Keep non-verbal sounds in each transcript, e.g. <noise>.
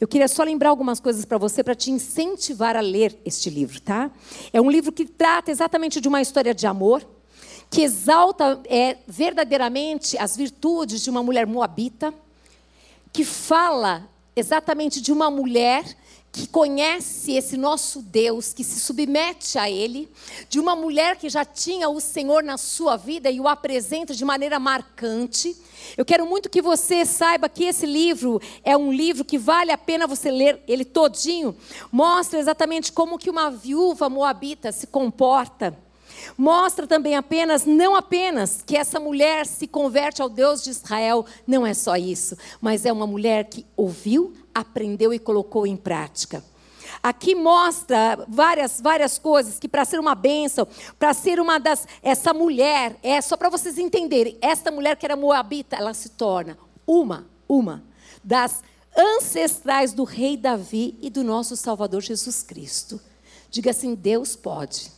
eu queria só lembrar algumas coisas para você, para te incentivar a ler este livro, tá? É um livro que trata exatamente de uma história de amor, que exalta é, verdadeiramente as virtudes de uma mulher moabita, que fala exatamente de uma mulher que conhece esse nosso Deus, que se submete a Ele, de uma mulher que já tinha o Senhor na sua vida e o apresenta de maneira marcante. Eu quero muito que você saiba que esse livro é um livro que vale a pena você ler ele todinho. Mostra exatamente como que uma viúva moabita se comporta. Mostra também apenas, não apenas, que essa mulher se converte ao Deus de Israel, não é só isso, mas é uma mulher que ouviu, aprendeu e colocou em prática. Aqui mostra várias, várias coisas que para ser uma bênção, para ser uma das. Essa mulher, é só para vocês entenderem, esta mulher que era moabita, ela se torna uma, uma das ancestrais do rei Davi e do nosso Salvador Jesus Cristo. Diga assim: Deus pode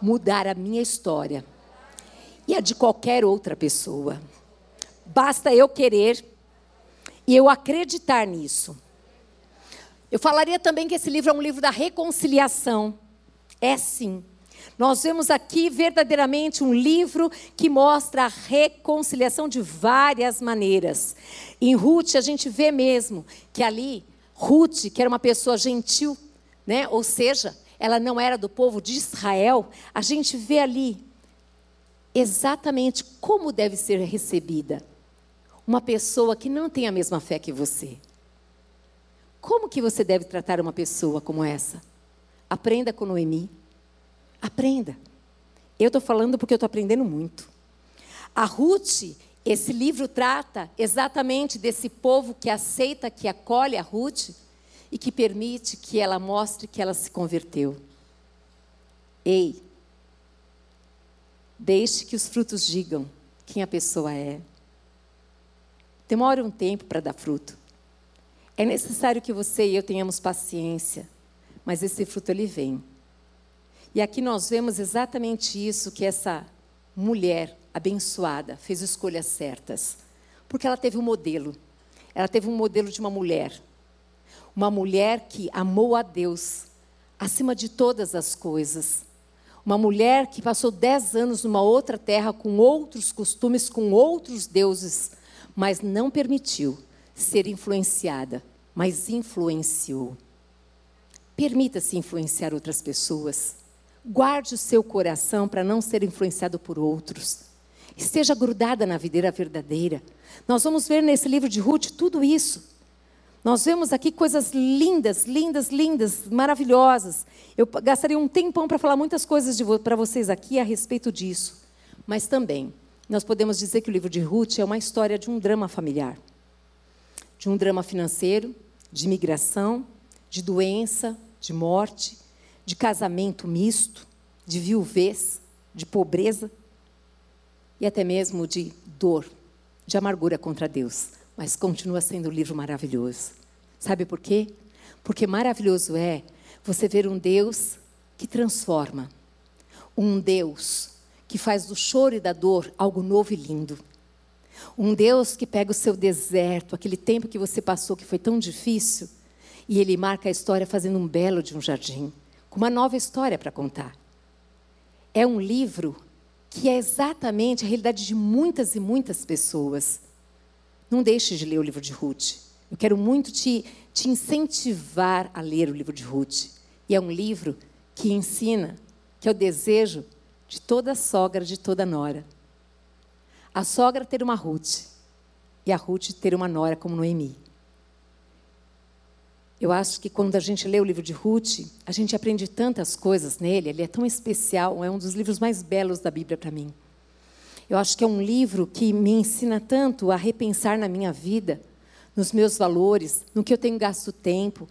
mudar a minha história e a de qualquer outra pessoa. Basta eu querer e eu acreditar nisso. Eu falaria também que esse livro é um livro da reconciliação. É sim. Nós vemos aqui verdadeiramente um livro que mostra a reconciliação de várias maneiras. Em Ruth, a gente vê mesmo que ali, Ruth, que era uma pessoa gentil, né? ou seja, ela não era do povo de Israel, a gente vê ali exatamente como deve ser recebida uma pessoa que não tem a mesma fé que você. Como que você deve tratar uma pessoa como essa? Aprenda com Noemi. Aprenda. Eu estou falando porque eu estou aprendendo muito. A Ruth, esse livro trata exatamente desse povo que aceita, que acolhe a Ruth e que permite que ela mostre que ela se converteu. Ei, deixe que os frutos digam quem a pessoa é. Demora um tempo para dar fruto. É necessário que você e eu tenhamos paciência, mas esse fruto ele vem. E aqui nós vemos exatamente isso que essa mulher abençoada fez escolhas certas, porque ela teve um modelo. Ela teve um modelo de uma mulher, uma mulher que amou a Deus acima de todas as coisas. Uma mulher que passou dez anos numa outra terra com outros costumes, com outros deuses, mas não permitiu ser influenciada, mas influenciou. Permita-se influenciar outras pessoas. Guarde o seu coração para não ser influenciado por outros. Esteja grudada na videira verdadeira. Nós vamos ver nesse livro de Ruth tudo isso. Nós vemos aqui coisas lindas, lindas, lindas, maravilhosas. Eu gastaria um tempão para falar muitas coisas para vocês aqui a respeito disso. Mas também nós podemos dizer que o livro de Ruth é uma história de um drama familiar, de um drama financeiro, de migração, de doença, de morte, de casamento misto, de viuvez, de pobreza e até mesmo de dor, de amargura contra Deus. Mas continua sendo um livro maravilhoso. Sabe por quê? Porque maravilhoso é você ver um Deus que transforma, um Deus que faz do choro e da dor algo novo e lindo. Um Deus que pega o seu deserto, aquele tempo que você passou que foi tão difícil, e ele marca a história fazendo um belo de um jardim, com uma nova história para contar. É um livro que é exatamente a realidade de muitas e muitas pessoas. Não deixe de ler o livro de Ruth. Eu quero muito te, te incentivar a ler o livro de Ruth. E é um livro que ensina que é o desejo de toda sogra, de toda nora. A sogra ter uma Ruth e a Ruth ter uma nora como Noemi. Eu acho que quando a gente lê o livro de Ruth, a gente aprende tantas coisas nele, ele é tão especial, é um dos livros mais belos da Bíblia para mim. Eu acho que é um livro que me ensina tanto a repensar na minha vida, nos meus valores, no que eu tenho gasto tempo,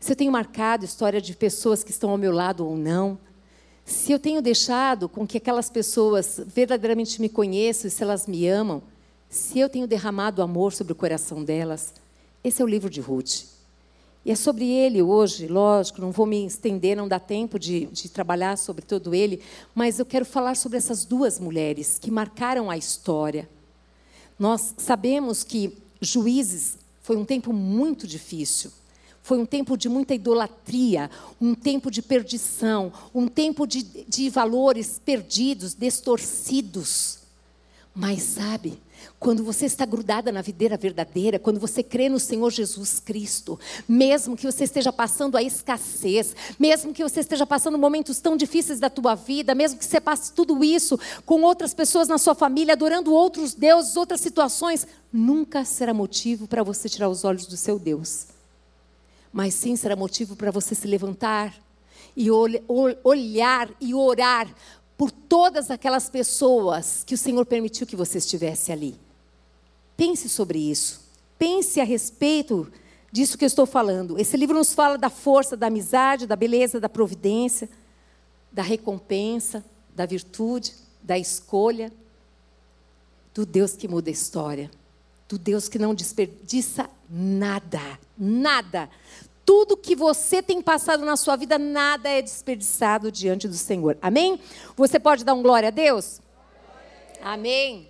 se eu tenho marcado história de pessoas que estão ao meu lado ou não, se eu tenho deixado com que aquelas pessoas verdadeiramente me conheçam e se elas me amam, se eu tenho derramado amor sobre o coração delas, esse é o livro de Ruth. E é sobre ele hoje, lógico, não vou me estender, não dá tempo de, de trabalhar sobre todo ele, mas eu quero falar sobre essas duas mulheres que marcaram a história. Nós sabemos que Juízes Foi um tempo muito difícil. Foi um tempo de muita idolatria, um tempo de perdição, um tempo de, de valores perdidos, distorcidos. Mas sabe, quando você está grudada na videira verdadeira, quando você crê no Senhor Jesus Cristo, mesmo que você esteja passando a escassez, mesmo que você esteja passando momentos tão difíceis da tua vida, mesmo que você passe tudo isso com outras pessoas na sua família, adorando outros deuses, outras situações, nunca será motivo para você tirar os olhos do seu Deus. Mas sim será motivo para você se levantar e olhar e orar por todas aquelas pessoas que o Senhor permitiu que você estivesse ali. Pense sobre isso. Pense a respeito disso que eu estou falando. Esse livro nos fala da força, da amizade, da beleza, da providência, da recompensa, da virtude, da escolha, do Deus que muda a história, do Deus que não desperdiça nada, nada. Tudo que você tem passado na sua vida, nada é desperdiçado diante do Senhor. Amém? Você pode dar um glória a Deus? Amém.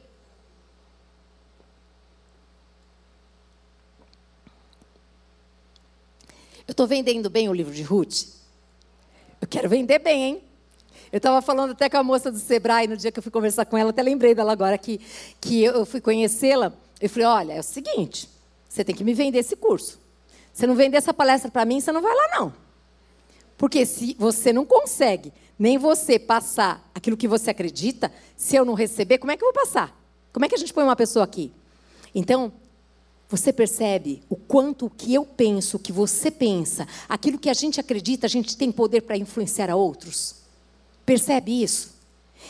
Eu estou vendendo bem o livro de Ruth? Eu quero vender bem, hein? Eu estava falando até com a moça do Sebrae no dia que eu fui conversar com ela, até lembrei dela agora que, que eu fui conhecê-la. Eu falei: olha, é o seguinte, você tem que me vender esse curso. Você não vender essa palestra para mim, você não vai lá, não. Porque se você não consegue nem você passar aquilo que você acredita, se eu não receber, como é que eu vou passar? Como é que a gente põe uma pessoa aqui? Então, você percebe o quanto o que eu penso, o que você pensa, aquilo que a gente acredita, a gente tem poder para influenciar a outros? Percebe isso?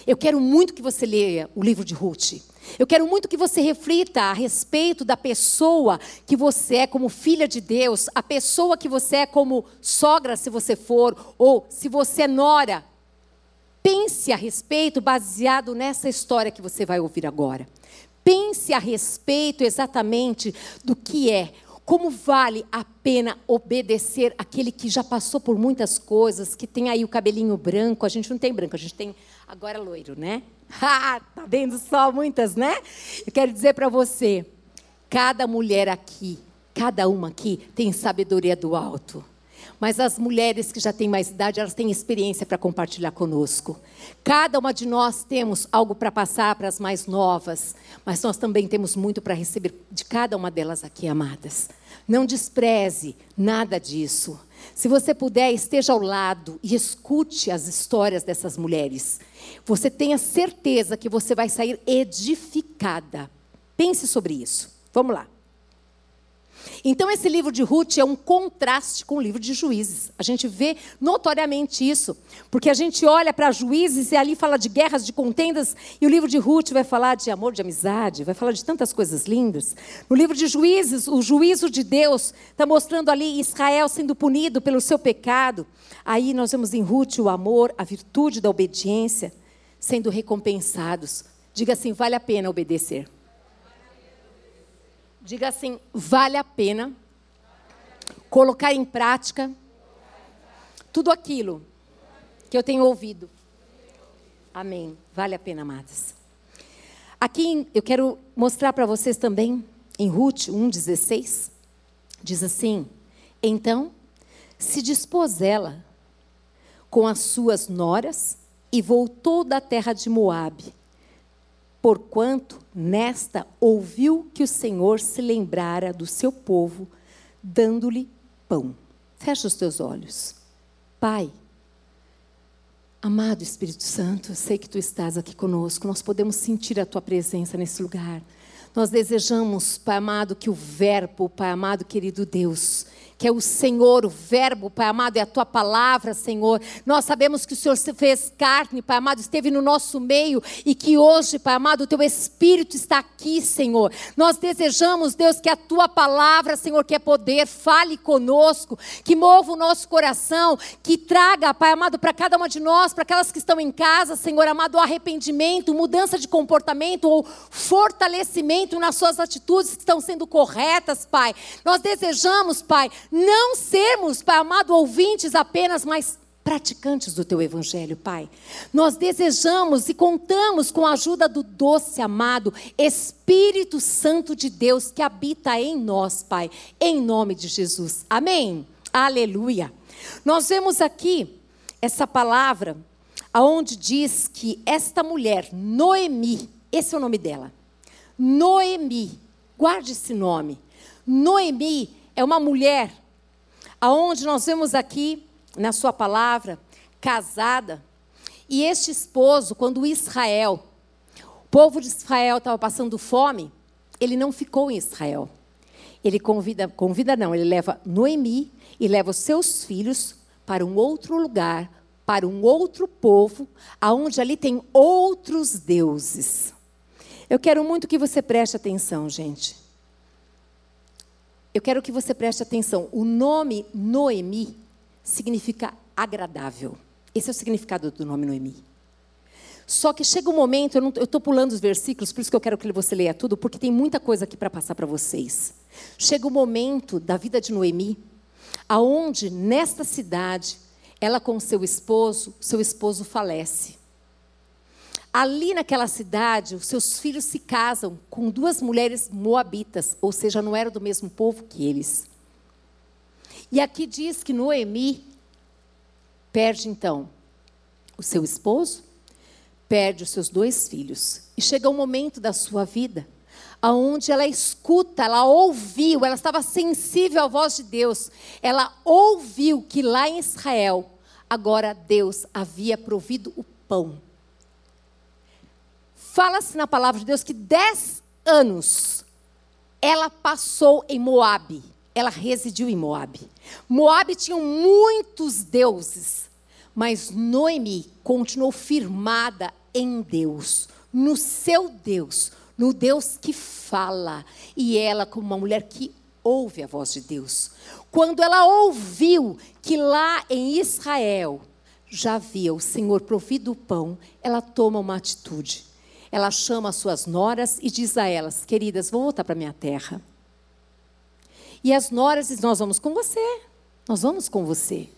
Eu quero muito que você leia o livro de Ruth. Eu quero muito que você reflita a respeito da pessoa que você é como filha de Deus, a pessoa que você é como sogra, se você for, ou se você é nora. Pense a respeito baseado nessa história que você vai ouvir agora. Pense a respeito exatamente do que é, como vale a pena obedecer aquele que já passou por muitas coisas, que tem aí o cabelinho branco, a gente não tem branco, a gente tem agora loiro, né? <laughs> Ah, tá vendo só muitas, né? Eu quero dizer para você, cada mulher aqui, cada uma aqui tem sabedoria do alto. Mas as mulheres que já têm mais idade, elas têm experiência para compartilhar conosco. Cada uma de nós temos algo para passar para as mais novas, mas nós também temos muito para receber de cada uma delas aqui, amadas. Não despreze nada disso. Se você puder, esteja ao lado e escute as histórias dessas mulheres. Você tenha certeza que você vai sair edificada. Pense sobre isso. Vamos lá. Então, esse livro de Ruth é um contraste com o livro de Juízes. A gente vê notoriamente isso, porque a gente olha para Juízes e ali fala de guerras, de contendas, e o livro de Ruth vai falar de amor, de amizade, vai falar de tantas coisas lindas. No livro de Juízes, o juízo de Deus está mostrando ali Israel sendo punido pelo seu pecado. Aí nós vemos em Ruth o amor, a virtude da obediência sendo recompensados. Diga assim: vale a pena obedecer. Diga assim: vale a pena colocar em prática tudo aquilo que eu tenho ouvido. Amém. Vale a pena, amadas. Aqui eu quero mostrar para vocês também, em Ruth 1,16, diz assim: Então se dispôs ela com as suas noras e voltou da terra de Moabe porquanto nesta ouviu que o Senhor se lembrara do seu povo, dando-lhe pão. Fecha os teus olhos. Pai, amado Espírito Santo, sei que tu estás aqui conosco, nós podemos sentir a tua presença nesse lugar. Nós desejamos, Pai amado, que o Verbo, Pai amado, querido Deus, que é o Senhor, o Verbo, Pai amado, é a tua palavra, Senhor. Nós sabemos que o Senhor se fez carne, Pai amado, esteve no nosso meio e que hoje, Pai amado, o teu Espírito está aqui, Senhor. Nós desejamos, Deus, que a tua palavra, Senhor, que é poder, fale conosco, que mova o nosso coração, que traga, Pai amado, para cada uma de nós, para aquelas que estão em casa, Senhor amado, arrependimento, mudança de comportamento ou fortalecimento nas suas atitudes que estão sendo corretas, Pai. Nós desejamos, Pai, não sermos, Pai amado, ouvintes apenas, mas praticantes do teu evangelho, Pai. Nós desejamos e contamos com a ajuda do doce amado Espírito Santo de Deus que habita em nós, Pai, em nome de Jesus. Amém. Aleluia. Nós vemos aqui essa palavra aonde diz que esta mulher, Noemi, esse é o nome dela. Noemi, guarde esse nome. Noemi é uma mulher aonde nós vemos aqui na sua palavra, casada. E este esposo, quando Israel, o povo de Israel estava passando fome, ele não ficou em Israel. Ele convida, convida não, ele leva Noemi e leva os seus filhos para um outro lugar, para um outro povo, aonde ali tem outros deuses. Eu quero muito que você preste atenção, gente. Eu quero que você preste atenção. O nome Noemi significa agradável. Esse é o significado do nome Noemi. Só que chega um momento, eu estou pulando os versículos, por isso que eu quero que você leia tudo, porque tem muita coisa aqui para passar para vocês. Chega o um momento da vida de Noemi, aonde nesta cidade, ela com seu esposo, seu esposo falece. Ali naquela cidade, os seus filhos se casam com duas mulheres moabitas, ou seja, não eram do mesmo povo que eles. E aqui diz que Noemi perde então o seu esposo, perde os seus dois filhos. E chega um momento da sua vida aonde ela escuta, ela ouviu, ela estava sensível à voz de Deus. Ela ouviu que lá em Israel, agora Deus havia provido o pão. Fala-se na palavra de Deus que dez anos ela passou em Moabe ela residiu em Moabe. Moabe tinha muitos deuses, mas Noemi continuou firmada em Deus, no seu Deus, no Deus que fala, e ela como uma mulher que ouve a voz de Deus. Quando ela ouviu que lá em Israel já havia o Senhor provido o pão, ela toma uma atitude. Ela chama as suas noras e diz a elas: Queridas, vou voltar para minha terra. E as noras dizem: Nós vamos com você. Nós vamos com você.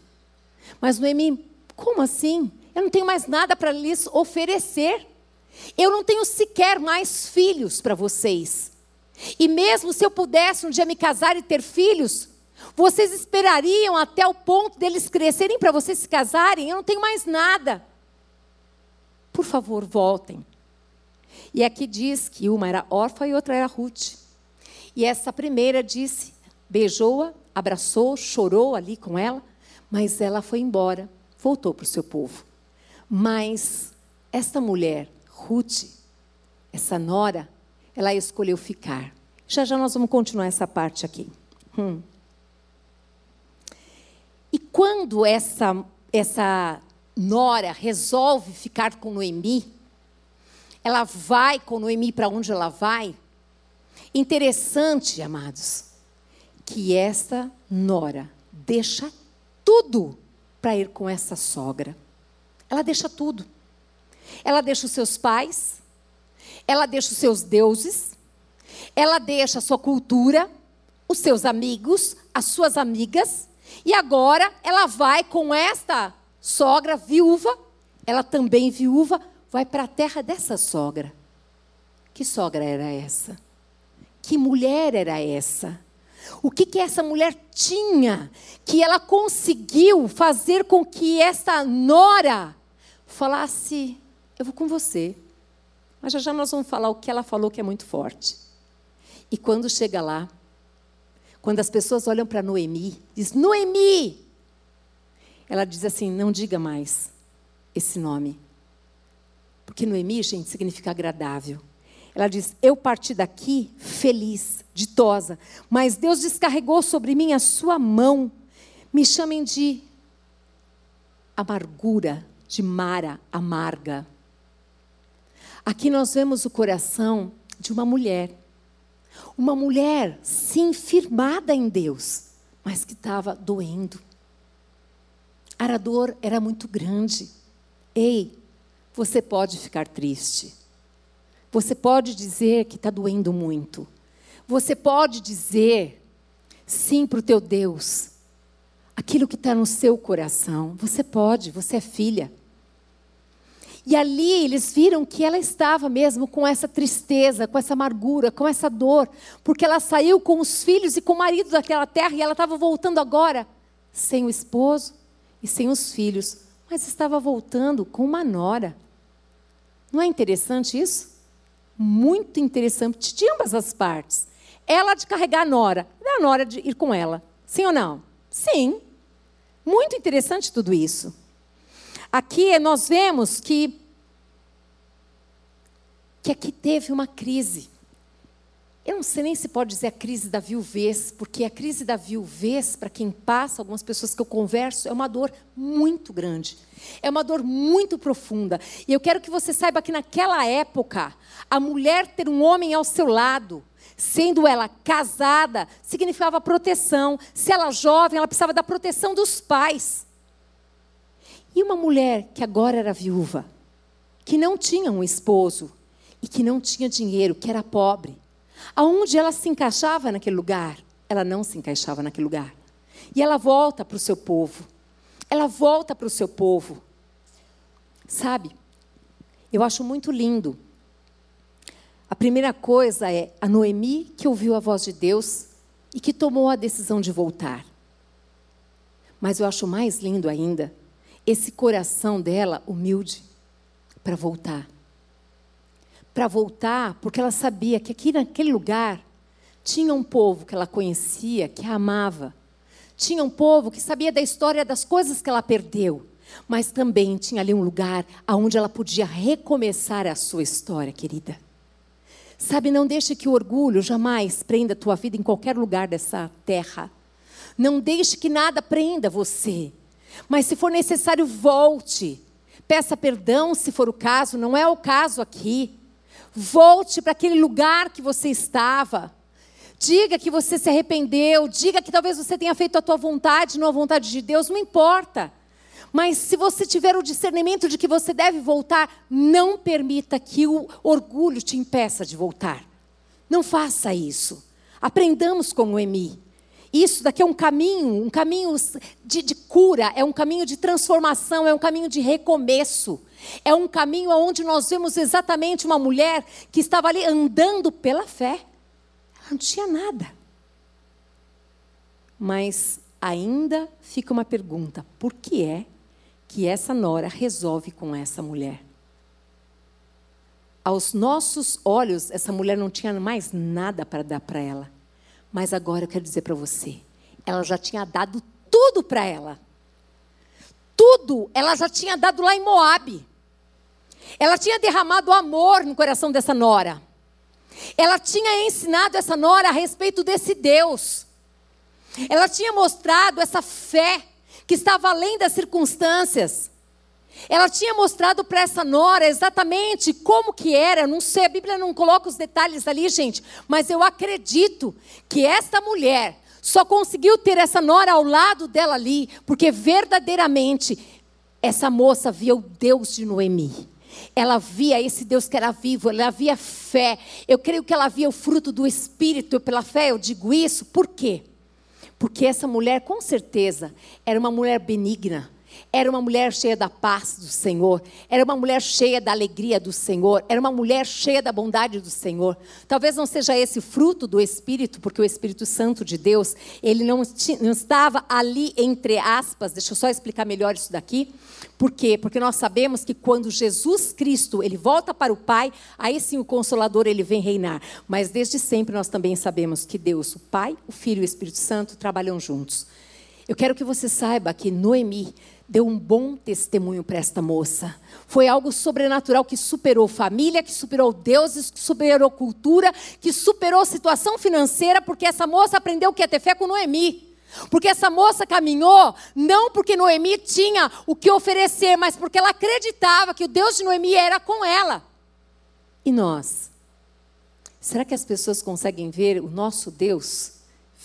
Mas Noemi, como assim? Eu não tenho mais nada para lhes oferecer. Eu não tenho sequer mais filhos para vocês. E mesmo se eu pudesse um dia me casar e ter filhos, vocês esperariam até o ponto deles crescerem para vocês se casarem? Eu não tenho mais nada. Por favor, voltem. E aqui diz que uma era órfã e outra era Ruth. E essa primeira disse: beijou-a, abraçou, chorou ali com ela, mas ela foi embora, voltou para o seu povo. Mas esta mulher, Ruth, essa nora, ela escolheu ficar. Já já nós vamos continuar essa parte aqui. Hum. E quando essa, essa nora resolve ficar com Noemi, ela vai com Noemi para onde ela vai. Interessante, amados, que esta nora deixa tudo para ir com essa sogra. Ela deixa tudo. Ela deixa os seus pais, ela deixa os seus deuses, ela deixa a sua cultura, os seus amigos, as suas amigas, e agora ela vai com esta sogra viúva, ela também viúva, vai para a terra dessa sogra. Que sogra era essa? Que mulher era essa? O que, que essa mulher tinha que ela conseguiu fazer com que essa nora falasse: Eu vou com você. Mas já já nós vamos falar o que ela falou que é muito forte. E quando chega lá, quando as pessoas olham para Noemi, diz: Noemi! Ela diz assim: Não diga mais esse nome. Porque Noemi, gente, significa agradável. Ela diz: Eu parti daqui feliz, ditosa, mas Deus descarregou sobre mim a sua mão. Me chamem de amargura, de Mara, amarga. Aqui nós vemos o coração de uma mulher. Uma mulher, sim, firmada em Deus, mas que estava doendo. A dor era muito grande. Ei, você pode ficar triste. Você pode dizer que está doendo muito. Você pode dizer sim para o teu Deus. aquilo que está no seu coração. Você pode, você é filha. E ali eles viram que ela estava mesmo com essa tristeza, com essa amargura, com essa dor, porque ela saiu com os filhos e com o marido daquela terra e ela estava voltando agora sem o esposo e sem os filhos, mas estava voltando com uma nora. Não é interessante isso? Muito interessante de ambas as partes. Ela de carregar a nora, e a nora de ir com ela. Sim ou não? Sim. Muito interessante tudo isso. Aqui nós vemos que, que aqui teve uma crise. Eu não sei nem se pode dizer a crise da viuvez, porque a crise da viuvez, para quem passa, algumas pessoas que eu converso, é uma dor muito grande. É uma dor muito profunda. E eu quero que você saiba que naquela época, a mulher ter um homem ao seu lado, sendo ela casada, significava proteção. Se ela jovem, ela precisava da proteção dos pais. E uma mulher que agora era viúva, que não tinha um esposo e que não tinha dinheiro, que era pobre, aonde ela se encaixava naquele lugar? Ela não se encaixava naquele lugar. E ela volta para o seu povo. Ela volta para o seu povo. Sabe? Eu acho muito lindo. A primeira coisa é a Noemi que ouviu a voz de Deus e que tomou a decisão de voltar. Mas eu acho mais lindo ainda esse coração dela humilde para voltar. Para voltar, porque ela sabia que aqui naquele lugar tinha um povo que ela conhecia, que a amava. Tinha um povo que sabia da história das coisas que ela perdeu, mas também tinha ali um lugar onde ela podia recomeçar a sua história, querida. Sabe, não deixe que o orgulho jamais prenda a tua vida em qualquer lugar dessa terra. Não deixe que nada prenda você. Mas se for necessário, volte. Peça perdão se for o caso, não é o caso aqui. Volte para aquele lugar que você estava. Diga que você se arrependeu, diga que talvez você tenha feito a tua vontade, não a vontade de Deus, não importa. Mas se você tiver o discernimento de que você deve voltar, não permita que o orgulho te impeça de voltar. Não faça isso. Aprendamos com Noemi. Isso daqui é um caminho, um caminho de, de, cura, é um caminho de transformação, é um caminho de recomeço. É um caminho onde nós vemos exatamente uma mulher que estava ali andando pela fé. Ela não tinha nada. Mas ainda fica uma pergunta: por que é que essa nora resolve com essa mulher? Aos nossos olhos, essa mulher não tinha mais nada para dar para ela. Mas agora eu quero dizer para você, ela já tinha dado tudo para ela. Tudo ela já tinha dado lá em Moabe. Ela tinha derramado amor no coração dessa nora. Ela tinha ensinado essa nora a respeito desse Deus. Ela tinha mostrado essa fé que estava além das circunstâncias. Ela tinha mostrado para essa nora exatamente como que era, não sei, a Bíblia não coloca os detalhes ali, gente, mas eu acredito que esta mulher só conseguiu ter essa nora ao lado dela ali, porque verdadeiramente essa moça via o Deus de Noemi. Ela via esse Deus que era vivo, ela via fé. Eu creio que ela via o fruto do Espírito, pela fé eu digo isso, por quê? Porque essa mulher, com certeza, era uma mulher benigna era uma mulher cheia da paz do Senhor, era uma mulher cheia da alegria do Senhor, era uma mulher cheia da bondade do Senhor. Talvez não seja esse fruto do Espírito, porque o Espírito Santo de Deus, ele não, não estava ali entre aspas, deixa eu só explicar melhor isso daqui. Por quê? Porque nós sabemos que quando Jesus Cristo, ele volta para o Pai, aí sim o Consolador, ele vem reinar. Mas desde sempre nós também sabemos que Deus, o Pai, o Filho e o Espírito Santo trabalham juntos. Eu quero que você saiba que Noemi deu um bom testemunho para esta moça. Foi algo sobrenatural que superou família, que superou deuses, que superou cultura, que superou situação financeira, porque essa moça aprendeu que é ter fé com Noemi. Porque essa moça caminhou não porque Noemi tinha o que oferecer, mas porque ela acreditava que o Deus de Noemi era com ela. E nós? Será que as pessoas conseguem ver o nosso Deus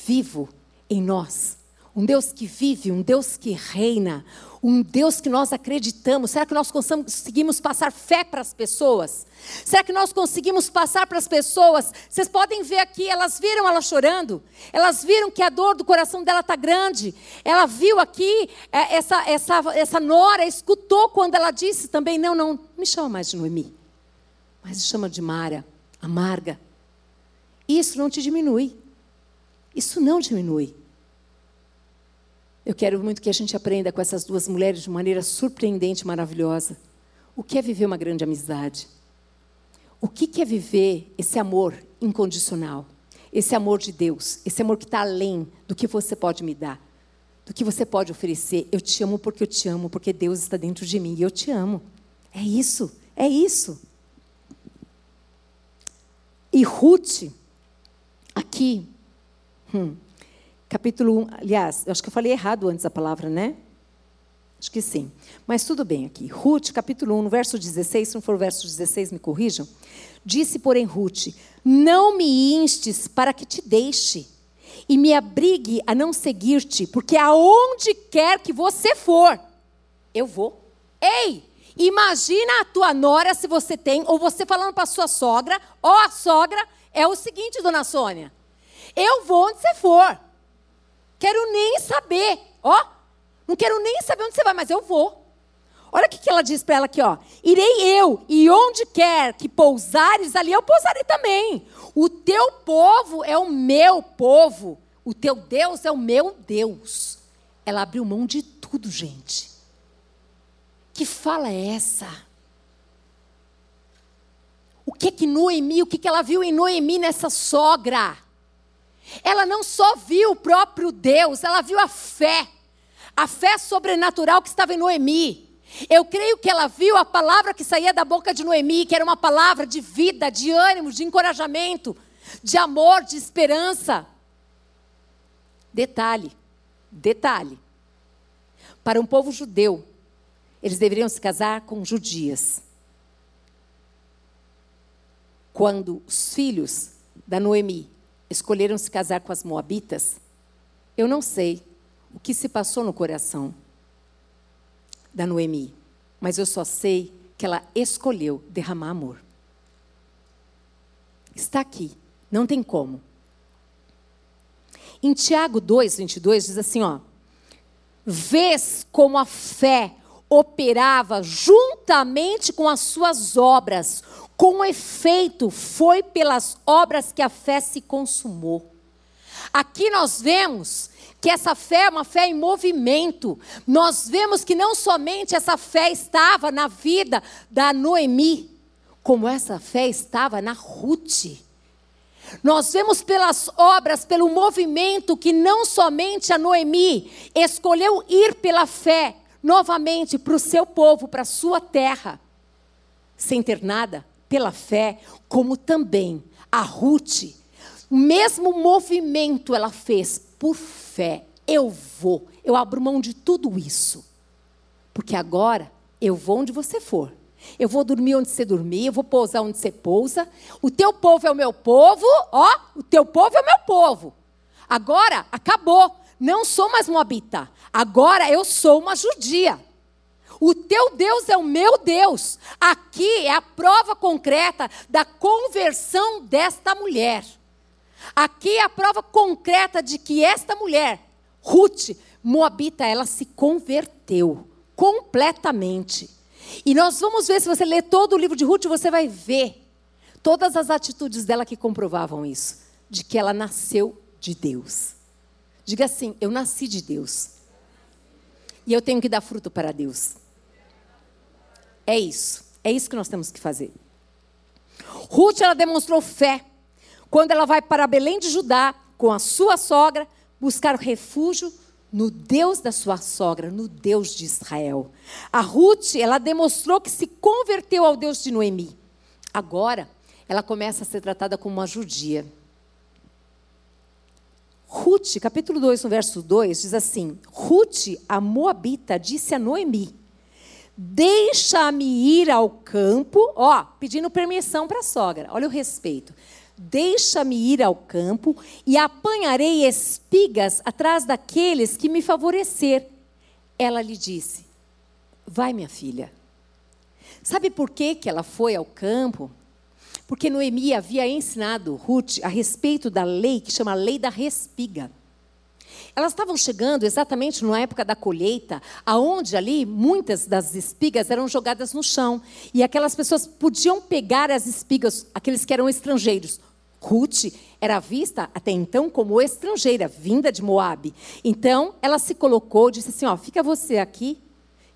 vivo em nós? um Deus que vive, um Deus que reina, um Deus que nós acreditamos? Será que nós conseguimos passar fé para as pessoas? Será que nós conseguimos passar para as pessoas? Vocês podem ver aqui, elas viram ela chorando, elas viram que a dor do coração dela está grande. Ela viu aqui, é, essa, essa, essa nora escutou quando ela disse também: Não, não, me chama mais de Noemi, mas me chama de Mara, amarga. Isso não te diminui. Isso não diminui. Eu quero muito que a gente aprenda com essas duas mulheres de maneira surpreendente maravilhosa. O que é viver uma grande amizade? O que é viver esse amor incondicional? Esse amor de Deus, esse amor que está além do que você pode me dar, do que você pode oferecer. Eu te amo porque eu te amo, porque Deus está dentro de mim e eu te amo. É isso, é isso. E Ruth, aqui, hum, capítulo 1, aliás, eu acho que eu falei errado antes a palavra, né? Acho que sim. Mas tudo bem aqui. Ruth, capítulo 1, no verso 16, se não for o verso 16, me corrijam. Disse, porém, Ruth: Não me instes para que te deixe, e me abrigue a não seguir-te, porque aonde quer que você for, eu vou. Ei! Imagina a tua nora se você tem, ou você falando para sua sogra, ó, a sogra, é o seguinte, dona Sônia. Eu vou onde você for. Quero nem saber. Ó, não quero nem saber onde você vai, mas eu vou. Olha o que ela diz para ela aqui, ó. Irei eu, e onde quer que pousares, ali eu pousarei também. O teu povo é o meu povo. O teu Deus é o meu Deus. Ela abriu mão de tudo, gente. Que fala é essa? O que que Noemi, o que que ela viu em Noemi nessa sogra? Ela não só viu o próprio Deus, ela viu a fé. A fé sobrenatural que estava em Noemi. Eu creio que ela viu a palavra que saía da boca de Noemi, que era uma palavra de vida, de ânimo, de encorajamento, de amor, de esperança. Detalhe, detalhe. Para um povo judeu, eles deveriam se casar com judias. Quando os filhos da Noemi escolheram se casar com as moabitas, eu não sei o que se passou no coração da Noemi, mas eu só sei que ela escolheu derramar amor. Está aqui, não tem como. Em Tiago 2, 22 diz assim, ó: Vês como a fé operava juntamente com as suas obras, com efeito, foi pelas obras que a fé se consumou. Aqui nós vemos que essa fé é uma fé em movimento. Nós vemos que não somente essa fé estava na vida da Noemi, como essa fé estava na Ruth. Nós vemos pelas obras, pelo movimento, que não somente a Noemi escolheu ir pela fé novamente para o seu povo, para a sua terra, sem ter nada, pela fé, como também a Ruth, o mesmo movimento ela fez por fé. Eu vou, eu abro mão de tudo isso. Porque agora eu vou onde você for. Eu vou dormir onde você dormir, eu vou pousar onde você pousa. O teu povo é o meu povo, ó, o teu povo é o meu povo. Agora acabou. Não sou mais moabita. Agora eu sou uma judia. O teu Deus é o meu Deus. Aqui é a prova concreta da conversão desta mulher. Aqui é a prova concreta de que esta mulher, Ruth, Moabita, ela se converteu completamente. E nós vamos ver, se você ler todo o livro de Ruth, você vai ver todas as atitudes dela que comprovavam isso, de que ela nasceu de Deus. Diga assim: eu nasci de Deus. E eu tenho que dar fruto para Deus. É isso. É isso que nós temos que fazer. Ruth, ela demonstrou fé quando ela vai para Belém de Judá com a sua sogra buscar refúgio no Deus da sua sogra, no Deus de Israel. A Ruth, ela demonstrou que se converteu ao Deus de Noemi. Agora, ela começa a ser tratada como uma judia. Ruth, capítulo 2, no verso 2, diz assim: Ruth, a Moabita, disse a Noemi: Deixa-me ir ao campo, ó, pedindo permissão para a sogra. Olha o respeito. Deixa-me ir ao campo e apanharei espigas atrás daqueles que me favorecer. Ela lhe disse: Vai, minha filha. Sabe por que, que ela foi ao campo? Porque Noemi havia ensinado Ruth a respeito da lei que chama Lei da Respiga. Elas estavam chegando exatamente na época da colheita, aonde ali muitas das espigas eram jogadas no chão e aquelas pessoas podiam pegar as espigas, aqueles que eram estrangeiros. Ruth era vista até então como estrangeira, vinda de Moabe. Então, ela se colocou, disse assim: "Ó, fica você aqui,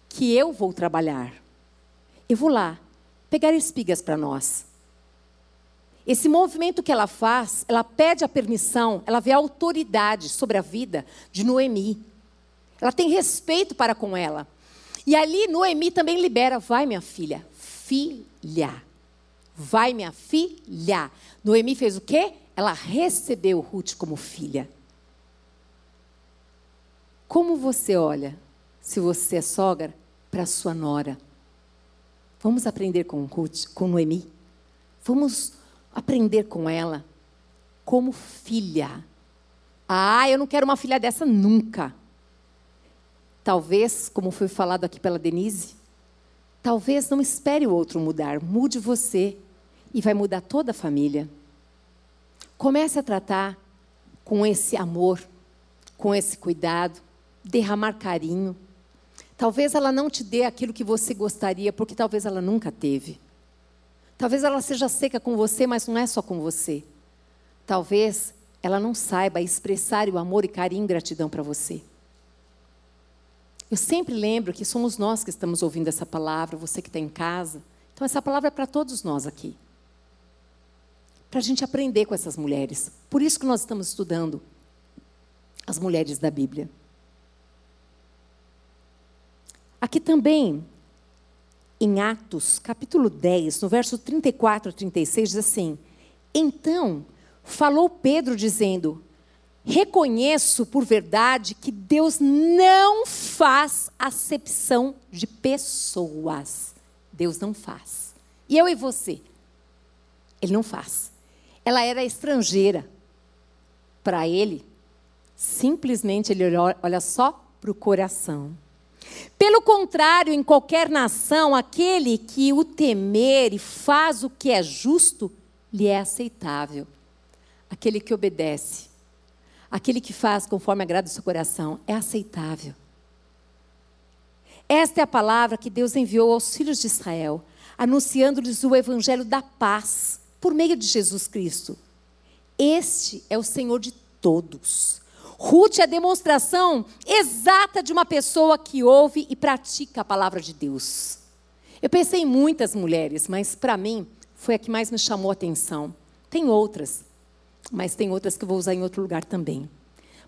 que eu vou trabalhar. Eu vou lá pegar espigas para nós." Esse movimento que ela faz, ela pede a permissão, ela vê a autoridade sobre a vida de Noemi. Ela tem respeito para com ela. E ali Noemi também libera: vai, minha filha, filha. Vai, minha filha. Noemi fez o quê? Ela recebeu Ruth como filha. Como você olha, se você é sogra, para sua nora? Vamos aprender com Ruth, com Noemi. Vamos aprender com ela como filha. Ah, eu não quero uma filha dessa nunca. Talvez, como foi falado aqui pela Denise, talvez não espere o outro mudar, mude você e vai mudar toda a família. Comece a tratar com esse amor, com esse cuidado, derramar carinho. Talvez ela não te dê aquilo que você gostaria, porque talvez ela nunca teve. Talvez ela seja seca com você, mas não é só com você. Talvez ela não saiba expressar o amor e carinho e gratidão para você. Eu sempre lembro que somos nós que estamos ouvindo essa palavra, você que está em casa. Então, essa palavra é para todos nós aqui. Para a gente aprender com essas mulheres. Por isso que nós estamos estudando as mulheres da Bíblia. Aqui também em Atos, capítulo 10, no verso 34 a 36, diz assim: Então falou Pedro, dizendo: Reconheço por verdade que Deus não faz acepção de pessoas. Deus não faz. E eu e você? Ele não faz. Ela era estrangeira. Para ele, simplesmente ele olha só para o coração. Pelo contrário, em qualquer nação, aquele que o temer e faz o que é justo, lhe é aceitável. Aquele que obedece, aquele que faz conforme agrada o seu coração, é aceitável. Esta é a palavra que Deus enviou aos filhos de Israel, anunciando-lhes o evangelho da paz por meio de Jesus Cristo. Este é o Senhor de todos Ruth é a demonstração exata de uma pessoa que ouve e pratica a palavra de Deus. Eu pensei em muitas mulheres, mas para mim foi a que mais me chamou a atenção. Tem outras, mas tem outras que vou usar em outro lugar também.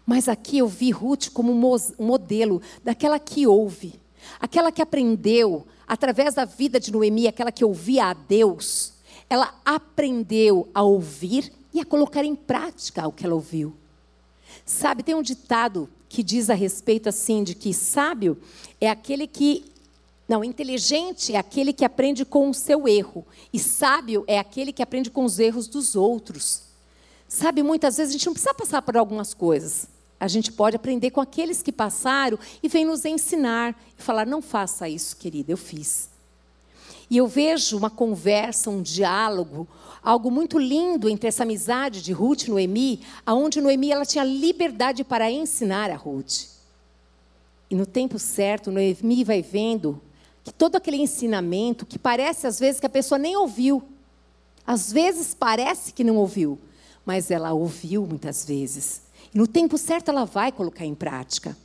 Mas aqui eu vi Ruth como um modelo daquela que ouve, aquela que aprendeu através da vida de Noemi, aquela que ouvia a Deus. Ela aprendeu a ouvir e a colocar em prática o que ela ouviu. Sabe, tem um ditado que diz a respeito assim de que sábio é aquele que não, inteligente é aquele que aprende com o seu erro e sábio é aquele que aprende com os erros dos outros. Sabe, muitas vezes a gente não precisa passar por algumas coisas. A gente pode aprender com aqueles que passaram e vem nos ensinar e falar: não faça isso, querida, eu fiz. E eu vejo uma conversa, um diálogo, algo muito lindo entre essa amizade de Ruth e Noemi, aonde Noemi ela tinha liberdade para ensinar a Ruth. E no tempo certo, Noemi vai vendo que todo aquele ensinamento que parece às vezes que a pessoa nem ouviu, às vezes parece que não ouviu, mas ela ouviu muitas vezes. E no tempo certo ela vai colocar em prática.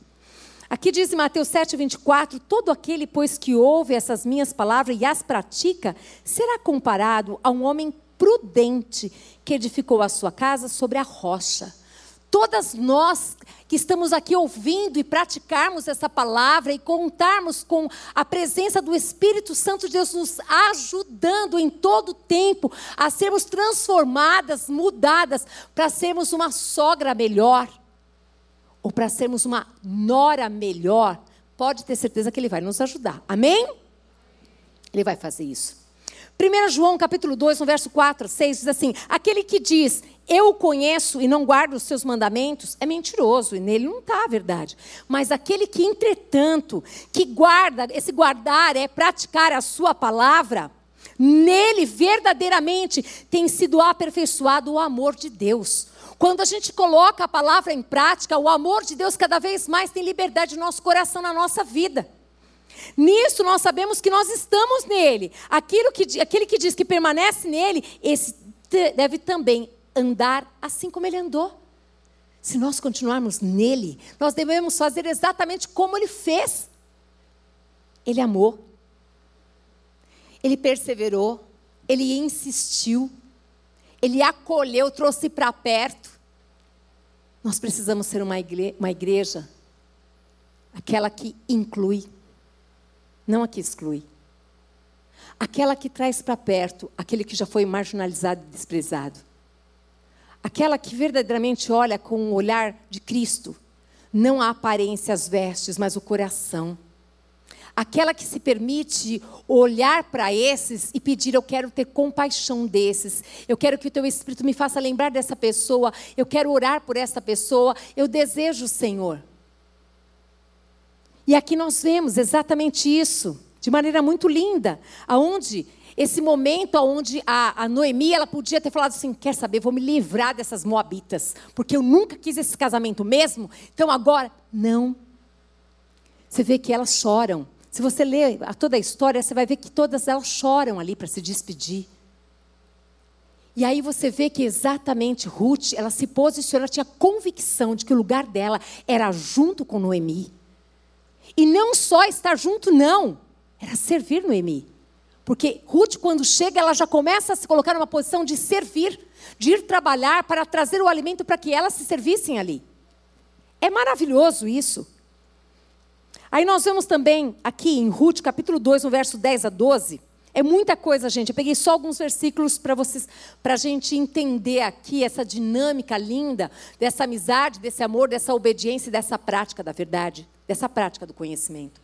Aqui diz em Mateus 7, 24: Todo aquele, pois, que ouve essas minhas palavras e as pratica, será comparado a um homem prudente que edificou a sua casa sobre a rocha. Todas nós que estamos aqui ouvindo e praticarmos essa palavra e contarmos com a presença do Espírito Santo de Deus nos ajudando em todo o tempo a sermos transformadas, mudadas, para sermos uma sogra melhor ou para sermos uma nora melhor, pode ter certeza que Ele vai nos ajudar. Amém? Ele vai fazer isso. 1 João capítulo 2, no verso 4, 6, diz assim: aquele que diz, eu conheço e não guardo os seus mandamentos, é mentiroso, e nele não está a verdade. Mas aquele que, entretanto, que guarda, esse guardar é praticar a sua palavra, nele verdadeiramente tem sido aperfeiçoado o amor de Deus. Quando a gente coloca a palavra em prática, o amor de Deus cada vez mais tem liberdade no nosso coração, na nossa vida. Nisso nós sabemos que nós estamos nele. Aquilo que, aquele que diz que permanece nele, esse deve também andar assim como ele andou. Se nós continuarmos nele, nós devemos fazer exatamente como ele fez. Ele amou, ele perseverou, ele insistiu, ele acolheu, trouxe para perto. Nós precisamos ser uma igreja, uma igreja, aquela que inclui não a que exclui. Aquela que traz para perto aquele que já foi marginalizado e desprezado. Aquela que verdadeiramente olha com o olhar de Cristo, não a aparência, as vestes, mas o coração. Aquela que se permite olhar para esses e pedir: Eu quero ter compaixão desses. Eu quero que o teu Espírito me faça lembrar dessa pessoa. Eu quero orar por essa pessoa. Eu desejo, Senhor. E aqui nós vemos exatamente isso, de maneira muito linda, aonde esse momento onde a, a, Noemi ela podia ter falado assim: quer saber, vou me livrar dessas moabitas, porque eu nunca quis esse casamento mesmo, então agora. Não. Você vê que elas choram. Se você ler toda a história, você vai ver que todas elas choram ali para se despedir. E aí você vê que exatamente Ruth, ela se posiciona, ela tinha convicção de que o lugar dela era junto com Noemi. E não só estar junto, não. Era servir Noemi. Porque Ruth, quando chega, ela já começa a se colocar numa posição de servir, de ir trabalhar para trazer o alimento para que elas se servissem ali. É maravilhoso isso. Aí nós vemos também aqui em Ruth, capítulo 2, no verso 10 a 12. É muita coisa, gente. Eu peguei só alguns versículos para vocês, para a gente entender aqui essa dinâmica linda dessa amizade, desse amor, dessa obediência e dessa prática da verdade dessa prática do conhecimento.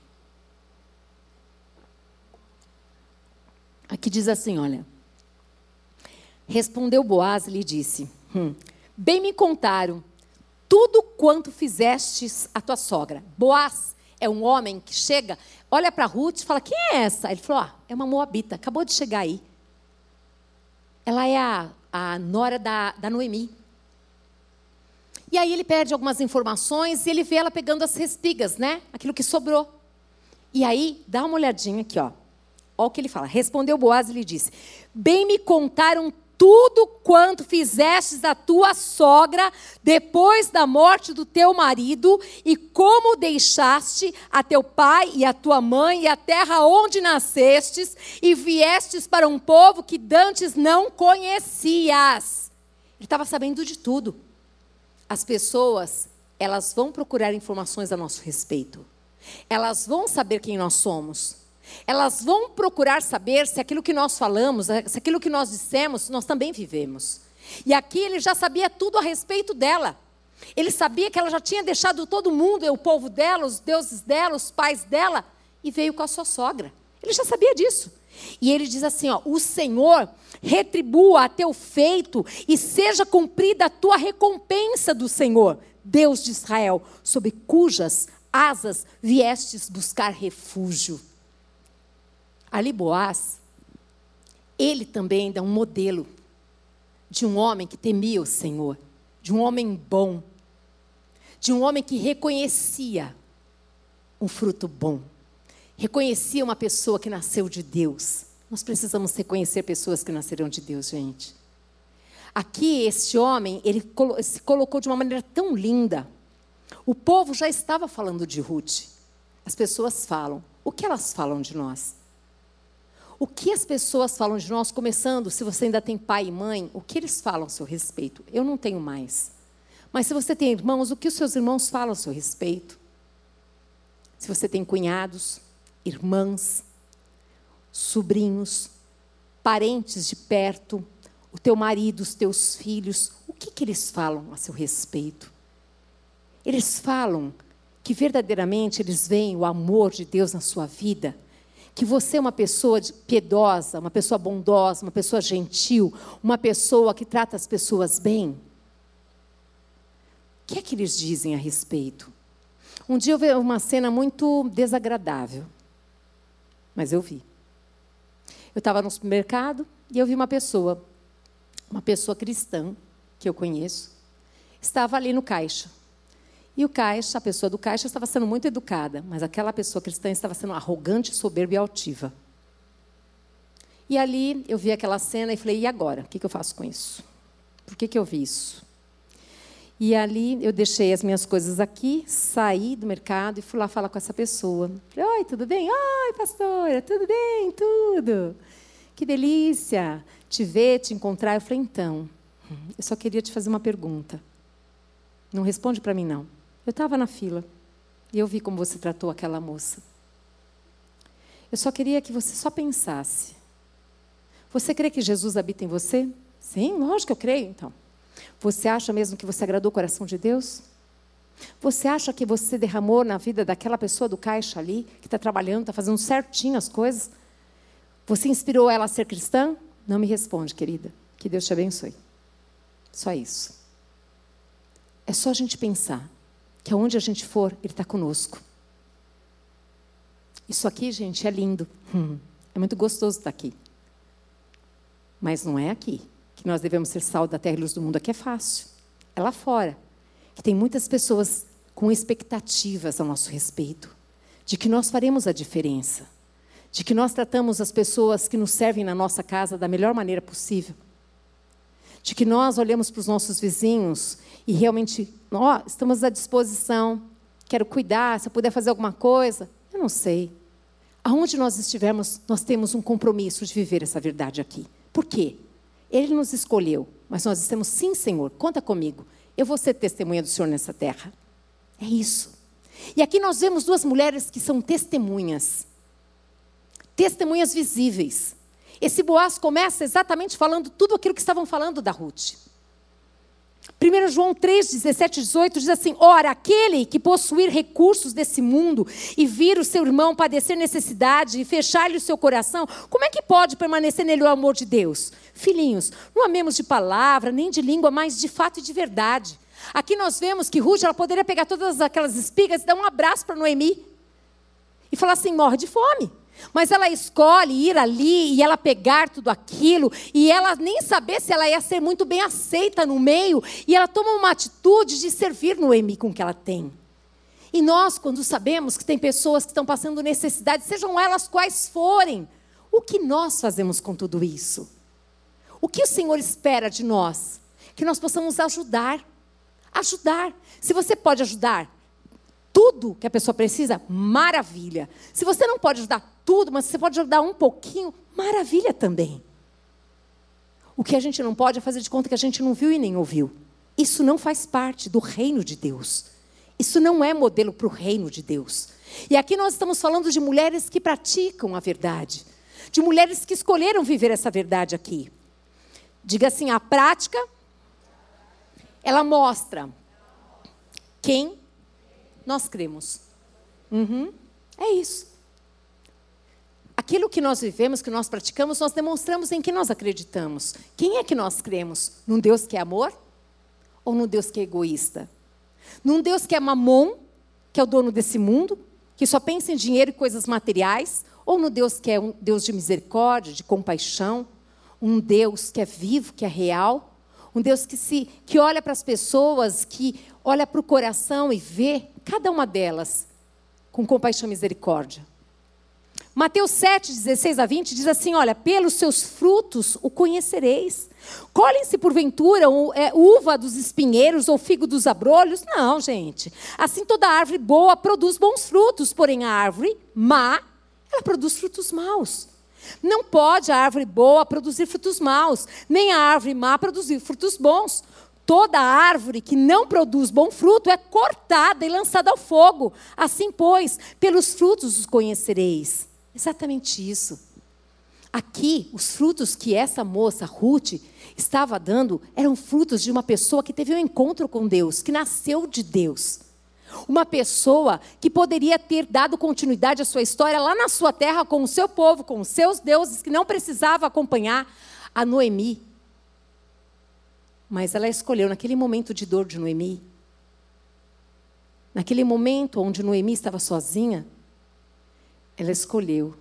Aqui diz assim: olha. Respondeu Boaz e lhe disse: hum, Bem me contaram tudo quanto fizestes a tua sogra. Boaz é um homem que chega, olha para Ruth e fala: Quem é essa? Ele falou: É uma moabita, acabou de chegar aí. Ela é a, a nora da, da Noemi. E aí ele perde algumas informações e ele vê ela pegando as respigas, né? Aquilo que sobrou. E aí, dá uma olhadinha aqui, ó. Olha o que ele fala. Respondeu Boaz e lhe disse: Bem me contaram tudo quanto fizestes a tua sogra depois da morte do teu marido, e como deixaste a teu pai e a tua mãe e a terra onde nascestes, e viestes para um povo que dantes não conhecias. Ele estava sabendo de tudo as pessoas, elas vão procurar informações a nosso respeito. Elas vão saber quem nós somos. Elas vão procurar saber se aquilo que nós falamos, se aquilo que nós dissemos, nós também vivemos. E aqui ele já sabia tudo a respeito dela. Ele sabia que ela já tinha deixado todo mundo, o povo dela, os deuses dela, os pais dela, e veio com a sua sogra. Ele já sabia disso. E ele diz assim: ó, o Senhor retribua a teu feito e seja cumprida a tua recompensa do Senhor, Deus de Israel, sob cujas asas viestes buscar refúgio. Ali Boaz, ele também dá um modelo de um homem que temia o Senhor, de um homem bom, de um homem que reconhecia um fruto bom reconhecia uma pessoa que nasceu de Deus. Nós precisamos reconhecer pessoas que nasceram de Deus, gente. Aqui, este homem, ele se colocou de uma maneira tão linda. O povo já estava falando de Ruth. As pessoas falam. O que elas falam de nós? O que as pessoas falam de nós, começando, se você ainda tem pai e mãe, o que eles falam a seu respeito? Eu não tenho mais. Mas se você tem irmãos, o que os seus irmãos falam a seu respeito? Se você tem cunhados, irmãs, sobrinhos, parentes de perto, o teu marido, os teus filhos, o que, que eles falam a seu respeito? Eles falam que verdadeiramente eles veem o amor de Deus na sua vida, que você é uma pessoa piedosa, uma pessoa bondosa, uma pessoa gentil, uma pessoa que trata as pessoas bem? O que é que eles dizem a respeito? Um dia eu vi uma cena muito desagradável, mas eu vi. Eu estava no supermercado e eu vi uma pessoa, uma pessoa cristã, que eu conheço, estava ali no caixa. E o caixa, a pessoa do caixa estava sendo muito educada, mas aquela pessoa cristã estava sendo arrogante, soberba e altiva. E ali eu vi aquela cena e falei: e agora? O que, eu faço com isso? Por que, que eu vi isso? E ali eu deixei as minhas coisas aqui, saí do mercado e fui lá falar com essa pessoa. Oi, tudo bem? Oi, pastora, tudo bem? Tudo. Que delícia te ver, te encontrar. Eu falei, então, eu só queria te fazer uma pergunta. Não responde para mim, não. Eu estava na fila e eu vi como você tratou aquela moça. Eu só queria que você só pensasse. Você crê que Jesus habita em você? Sim, lógico que eu creio, então. Você acha mesmo que você agradou o coração de Deus? Você acha que você derramou na vida daquela pessoa do caixa ali, que está trabalhando, está fazendo certinho as coisas? Você inspirou ela a ser cristã? Não me responde, querida. Que Deus te abençoe. Só isso. É só a gente pensar que aonde a gente for, Ele está conosco. Isso aqui, gente, é lindo. Hum, é muito gostoso estar aqui. Mas não é aqui que nós devemos ser sal da terra e luz do mundo. Aqui é fácil. É lá fora. Que tem muitas pessoas com expectativas a nosso respeito. De que nós faremos a diferença. De que nós tratamos as pessoas que nos servem na nossa casa da melhor maneira possível. De que nós olhamos para os nossos vizinhos e realmente, ó, estamos à disposição, quero cuidar, se eu puder fazer alguma coisa, eu não sei. Aonde nós estivermos, nós temos um compromisso de viver essa verdade aqui. Por quê? Ele nos escolheu, mas nós dissemos: sim, Senhor, conta comigo. Eu vou ser testemunha do Senhor nessa terra. É isso. E aqui nós vemos duas mulheres que são testemunhas. Testemunhas visíveis. Esse Boaz começa exatamente falando tudo aquilo que estavam falando da Ruth. 1 João 3, 17 e 18 diz assim: Ora, aquele que possuir recursos desse mundo e vir o seu irmão padecer necessidade e fechar-lhe o seu coração, como é que pode permanecer nele o amor de Deus? Filhinhos, não amemos de palavra, nem de língua, mas de fato e de verdade. Aqui nós vemos que Ruth ela poderia pegar todas aquelas espigas e dar um abraço para Noemi e falar assim: morre de fome. Mas ela escolhe ir ali e ela pegar tudo aquilo, e ela nem saber se ela ia ser muito bem aceita no meio, e ela toma uma atitude de servir no EMI com o que ela tem. E nós, quando sabemos que tem pessoas que estão passando necessidade, sejam elas quais forem, o que nós fazemos com tudo isso? O que o Senhor espera de nós? Que nós possamos ajudar. Ajudar. Se você pode ajudar tudo que a pessoa precisa, maravilha. Se você não pode ajudar tudo, mas você pode ajudar um pouquinho, maravilha também. O que a gente não pode é fazer de conta que a gente não viu e nem ouviu. Isso não faz parte do reino de Deus. Isso não é modelo para o reino de Deus. E aqui nós estamos falando de mulheres que praticam a verdade, de mulheres que escolheram viver essa verdade aqui. Diga assim: a prática, ela mostra quem nós cremos. Uhum, é isso aquilo que nós vivemos, que nós praticamos, nós demonstramos em que nós acreditamos. Quem é que nós cremos? Num Deus que é amor? Ou num Deus que é egoísta? Num Deus que é mamon, que é o dono desse mundo, que só pensa em dinheiro e coisas materiais? Ou no Deus que é um Deus de misericórdia, de compaixão? Um Deus que é vivo, que é real? Um Deus que, se, que olha para as pessoas, que olha para o coração e vê cada uma delas com compaixão e misericórdia. Mateus 7, 16 a 20 diz assim: Olha, pelos seus frutos o conhecereis. Colhem-se porventura é, uva dos espinheiros ou figo dos abrolhos? Não, gente. Assim toda árvore boa produz bons frutos, porém a árvore má, ela produz frutos maus. Não pode a árvore boa produzir frutos maus, nem a árvore má produzir frutos bons. Toda árvore que não produz bom fruto é cortada e lançada ao fogo. Assim, pois, pelos frutos os conhecereis. Exatamente isso. Aqui, os frutos que essa moça, Ruth, estava dando eram frutos de uma pessoa que teve um encontro com Deus, que nasceu de Deus. Uma pessoa que poderia ter dado continuidade à sua história lá na sua terra com o seu povo, com os seus deuses, que não precisava acompanhar a Noemi. Mas ela escolheu, naquele momento de dor de Noemi, naquele momento onde Noemi estava sozinha, ela escolheu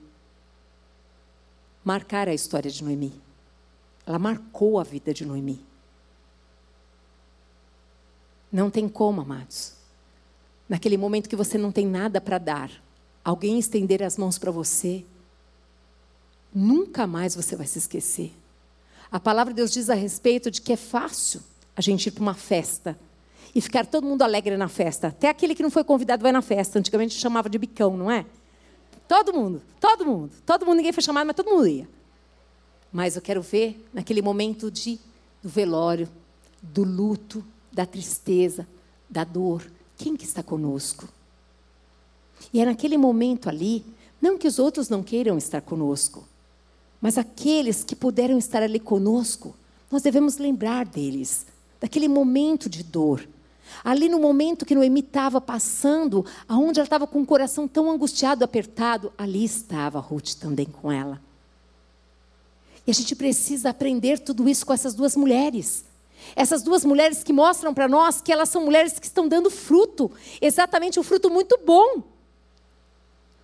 marcar a história de Noemi. Ela marcou a vida de Noemi. Não tem como, amados. Naquele momento que você não tem nada para dar, alguém estender as mãos para você, nunca mais você vai se esquecer. A palavra de Deus diz a respeito de que é fácil a gente ir para uma festa e ficar todo mundo alegre na festa. Até aquele que não foi convidado vai na festa. Antigamente chamava de bicão, não é? Todo mundo, todo mundo, todo mundo, ninguém foi chamado, mas todo mundo ia. Mas eu quero ver naquele momento de do velório, do luto, da tristeza, da dor, quem que está conosco? E é naquele momento ali, não que os outros não queiram estar conosco, mas aqueles que puderam estar ali conosco, nós devemos lembrar deles, daquele momento de dor. Ali no momento que Noemi estava passando, aonde ela estava com o coração tão angustiado, apertado, ali estava Ruth também com ela. E a gente precisa aprender tudo isso com essas duas mulheres. Essas duas mulheres que mostram para nós que elas são mulheres que estão dando fruto, exatamente um fruto muito bom.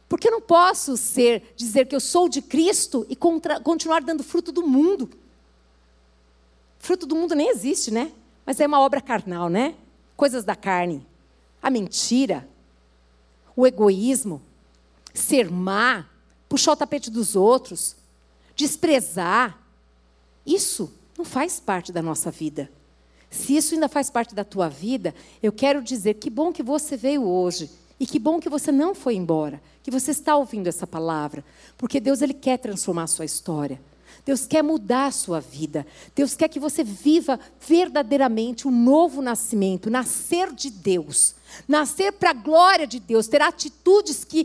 Porque eu não posso ser, dizer que eu sou de Cristo e contra, continuar dando fruto do mundo. Fruto do mundo nem existe, né? Mas é uma obra carnal, né? Coisas da carne. A mentira, o egoísmo, ser má, puxar o tapete dos outros, desprezar. Isso não faz parte da nossa vida. Se isso ainda faz parte da tua vida, eu quero dizer que bom que você veio hoje e que bom que você não foi embora, que você está ouvindo essa palavra, porque Deus ele quer transformar a sua história. Deus quer mudar a sua vida. Deus quer que você viva verdadeiramente um novo nascimento, nascer de Deus, nascer para a glória de Deus, ter atitudes que,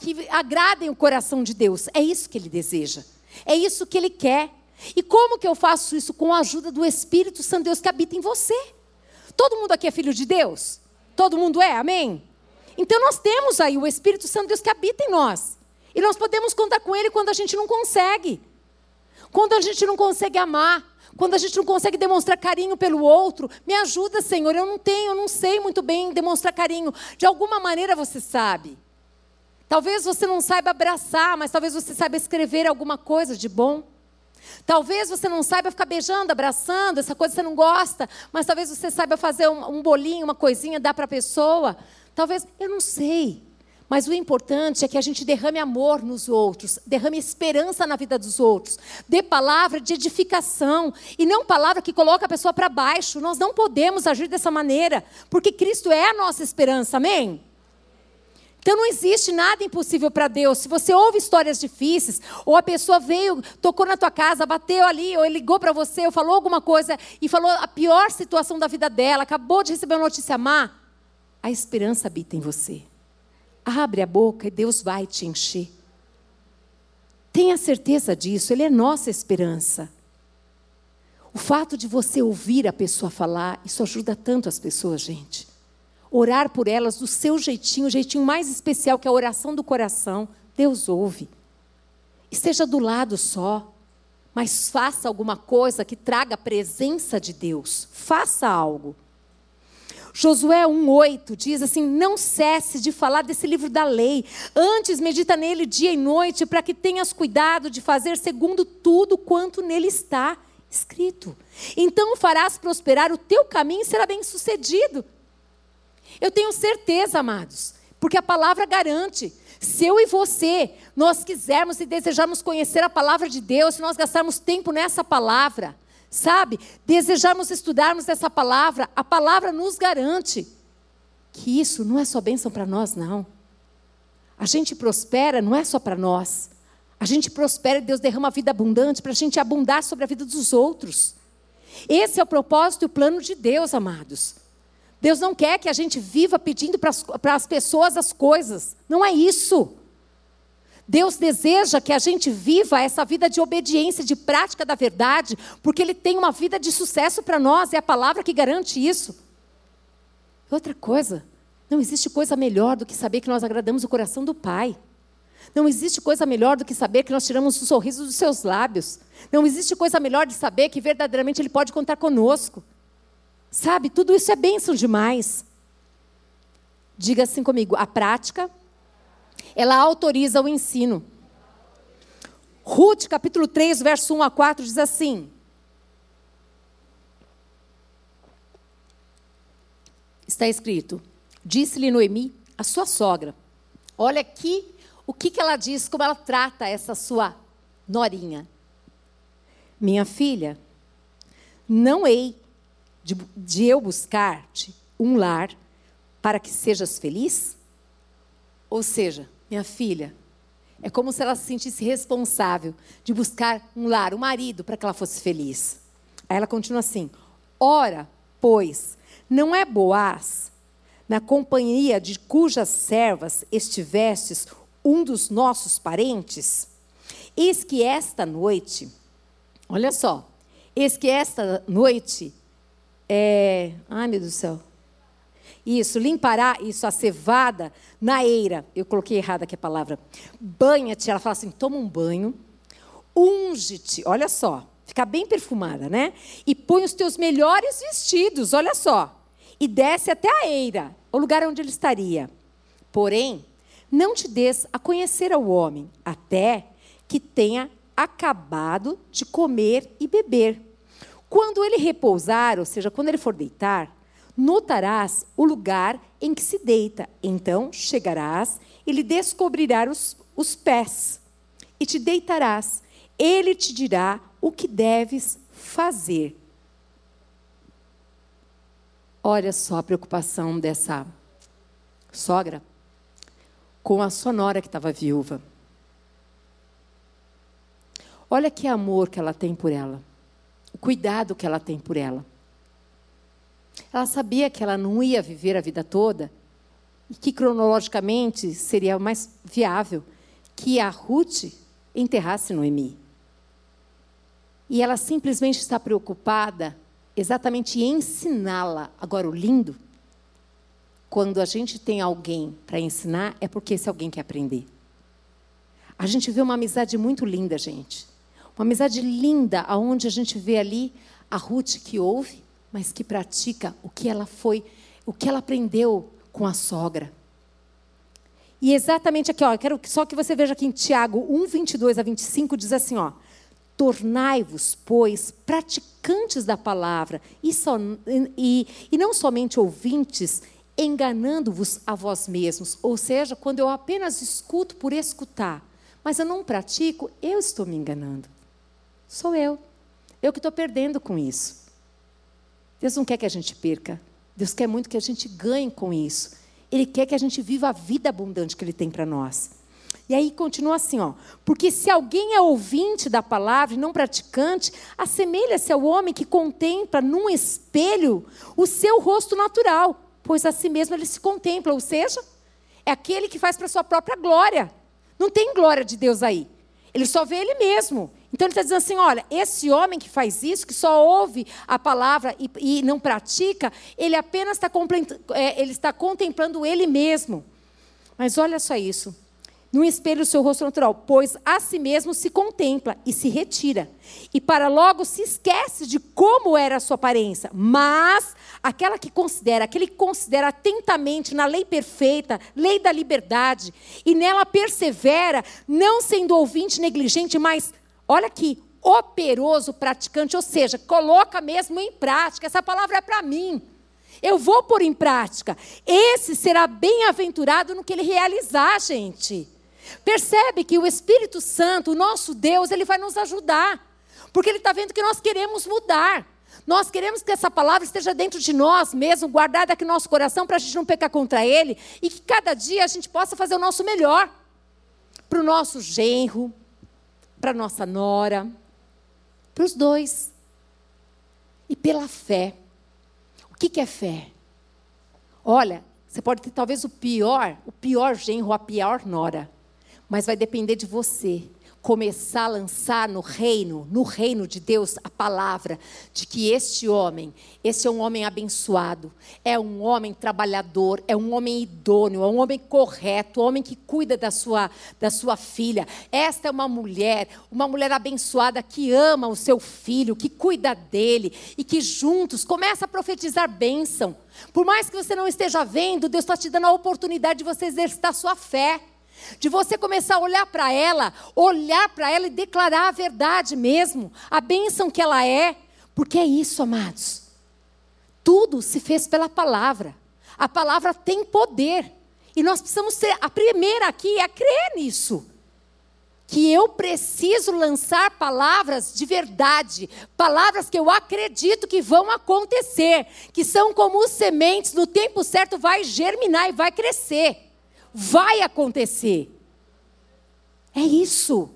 que agradem o coração de Deus. É isso que Ele deseja. É isso que Ele quer. E como que eu faço isso? Com a ajuda do Espírito Santo Deus que habita em você. Todo mundo aqui é filho de Deus? Todo mundo é? Amém? Então nós temos aí o Espírito Santo Deus que habita em nós. E nós podemos contar com Ele quando a gente não consegue. Quando a gente não consegue amar. Quando a gente não consegue demonstrar carinho pelo outro. Me ajuda, Senhor. Eu não tenho, eu não sei muito bem demonstrar carinho. De alguma maneira você sabe. Talvez você não saiba abraçar, mas talvez você saiba escrever alguma coisa de bom. Talvez você não saiba ficar beijando, abraçando, essa coisa você não gosta, mas talvez você saiba fazer um, um bolinho, uma coisinha, dar para a pessoa. Talvez, eu não sei. Mas o importante é que a gente derrame amor nos outros, derrame esperança na vida dos outros, dê palavra de edificação e não palavra que coloca a pessoa para baixo. Nós não podemos agir dessa maneira, porque Cristo é a nossa esperança, amém? Então não existe nada impossível para Deus. Se você ouve histórias difíceis, ou a pessoa veio, tocou na tua casa, bateu ali, ou ligou para você, ou falou alguma coisa e falou a pior situação da vida dela, acabou de receber uma notícia má, a esperança habita em você. Abre a boca e Deus vai te encher. Tenha certeza disso, Ele é nossa esperança. O fato de você ouvir a pessoa falar, isso ajuda tanto as pessoas, gente orar por elas do seu jeitinho, o jeitinho mais especial, que é a oração do coração. Deus ouve. Esteja do lado só, mas faça alguma coisa que traga a presença de Deus. Faça algo. Josué 1,8 diz assim: Não cesse de falar desse livro da lei, antes medita nele dia e noite, para que tenhas cuidado de fazer segundo tudo quanto nele está escrito. Então farás prosperar o teu caminho e será bem sucedido. Eu tenho certeza, amados, porque a palavra garante. Se eu e você, nós quisermos e desejarmos conhecer a palavra de Deus, se nós gastarmos tempo nessa palavra, sabe? Desejarmos estudarmos essa palavra, a palavra nos garante que isso não é só bênção para nós, não. A gente prospera não é só para nós. A gente prospera e Deus derrama vida abundante para a gente abundar sobre a vida dos outros. Esse é o propósito e o plano de Deus, amados. Deus não quer que a gente viva pedindo para as pessoas as coisas. Não é isso. Deus deseja que a gente viva essa vida de obediência, de prática da verdade, porque Ele tem uma vida de sucesso para nós, é a palavra que garante isso. Outra coisa, Não existe coisa melhor do que saber que nós agradamos o coração do Pai. Não existe coisa melhor do que saber que nós tiramos o sorriso dos seus lábios. Não existe coisa melhor de saber que verdadeiramente Ele pode contar conosco. Sabe, tudo isso é bênção demais. Diga assim comigo: a prática, ela autoriza o ensino. Ruth, capítulo 3, verso 1 a 4, diz assim: Está escrito: Disse-lhe Noemi, a sua sogra, olha aqui o que, que ela diz, como ela trata essa sua norinha. Minha filha, não hei de, de eu buscar-te um lar para que sejas feliz? Ou seja, minha filha, é como se ela se sentisse responsável de buscar um lar, um marido, para que ela fosse feliz. Aí ela continua assim: Ora, pois, não é Boaz, na companhia de cujas servas estivestes um dos nossos parentes? Eis que esta noite, olha só, eis que esta noite, é, ai meu Deus do céu, isso, limpará isso, a cevada na eira. Eu coloquei errada aqui a palavra. Banha-te, ela fala assim: toma um banho, unge-te, olha só, fica bem perfumada, né? E põe os teus melhores vestidos, olha só. E desce até a eira, o lugar onde ele estaria. Porém, não te des a conhecer ao homem, até que tenha acabado de comer e beber. Quando ele repousar, ou seja, quando ele for deitar, notarás o lugar em que se deita. Então chegarás e lhe descobrirás os, os pés e te deitarás. Ele te dirá o que deves fazer. Olha só a preocupação dessa sogra com a sonora que estava viúva. Olha que amor que ela tem por ela, cuidado que ela tem por ela. Ela sabia que ela não ia viver a vida toda e que cronologicamente seria mais viável que a Ruth enterrasse Noemi. E ela simplesmente está preocupada exatamente em ensiná-la. Agora, o lindo quando a gente tem alguém para ensinar, é porque esse alguém quer aprender. A gente vê uma amizade muito linda, gente. Uma amizade linda, aonde a gente vê ali a Ruth que ouve, mas que pratica o que ela foi, o que ela aprendeu com a sogra. E exatamente aqui, ó, quero só que você veja aqui em Tiago 1, 22 a 25, diz assim, ó. Tornai-vos, pois, praticantes da palavra, e, só, e, e não somente ouvintes, enganando-vos a vós mesmos. Ou seja, quando eu apenas escuto por escutar, mas eu não pratico, eu estou me enganando. Sou eu. Eu que estou perdendo com isso. Deus não quer que a gente perca. Deus quer muito que a gente ganhe com isso. Ele quer que a gente viva a vida abundante que Ele tem para nós. E aí continua assim, ó. Porque se alguém é ouvinte da palavra e não praticante, assemelha-se ao homem que contempla num espelho o seu rosto natural pois a si mesmo ele se contempla, ou seja, é aquele que faz para sua própria glória. Não tem glória de Deus aí. Ele só vê ele mesmo. Então ele está dizendo assim: olha, esse homem que faz isso, que só ouve a palavra e, e não pratica, ele apenas está, é, ele está contemplando ele mesmo. Mas olha só isso no espelho o seu rosto natural, pois a si mesmo se contempla e se retira. E para logo se esquece de como era a sua aparência. Mas aquela que considera, aquele que considera atentamente na lei perfeita, lei da liberdade, e nela persevera, não sendo ouvinte negligente, mas, olha aqui, operoso praticante, ou seja, coloca mesmo em prática. Essa palavra é para mim. Eu vou pôr em prática. Esse será bem-aventurado no que ele realizar, gente. Percebe que o Espírito Santo, o nosso Deus, ele vai nos ajudar. Porque ele está vendo que nós queremos mudar. Nós queremos que essa palavra esteja dentro de nós mesmo, guardada aqui no nosso coração, para a gente não pecar contra ele. E que cada dia a gente possa fazer o nosso melhor. Para o nosso genro, para a nossa nora, para os dois. E pela fé. O que, que é fé? Olha, você pode ter talvez o pior, o pior genro, a pior nora mas vai depender de você. começar a lançar no reino, no reino de Deus, a palavra de que este homem, esse é um homem abençoado, é um homem trabalhador, é um homem idôneo, é um homem correto, um homem que cuida da sua, da sua filha. Esta é uma mulher, uma mulher abençoada que ama o seu filho, que cuida dele e que juntos começa a profetizar bênção. Por mais que você não esteja vendo, Deus está te dando a oportunidade de você exercitar sua fé de você começar a olhar para ela, olhar para ela e declarar a verdade mesmo, a bênção que ela é, porque é isso, amados. Tudo se fez pela palavra. A palavra tem poder. E nós precisamos ser a primeira aqui a crer nisso. Que eu preciso lançar palavras de verdade, palavras que eu acredito que vão acontecer, que são como sementes, no tempo certo vai germinar e vai crescer vai acontecer. É isso.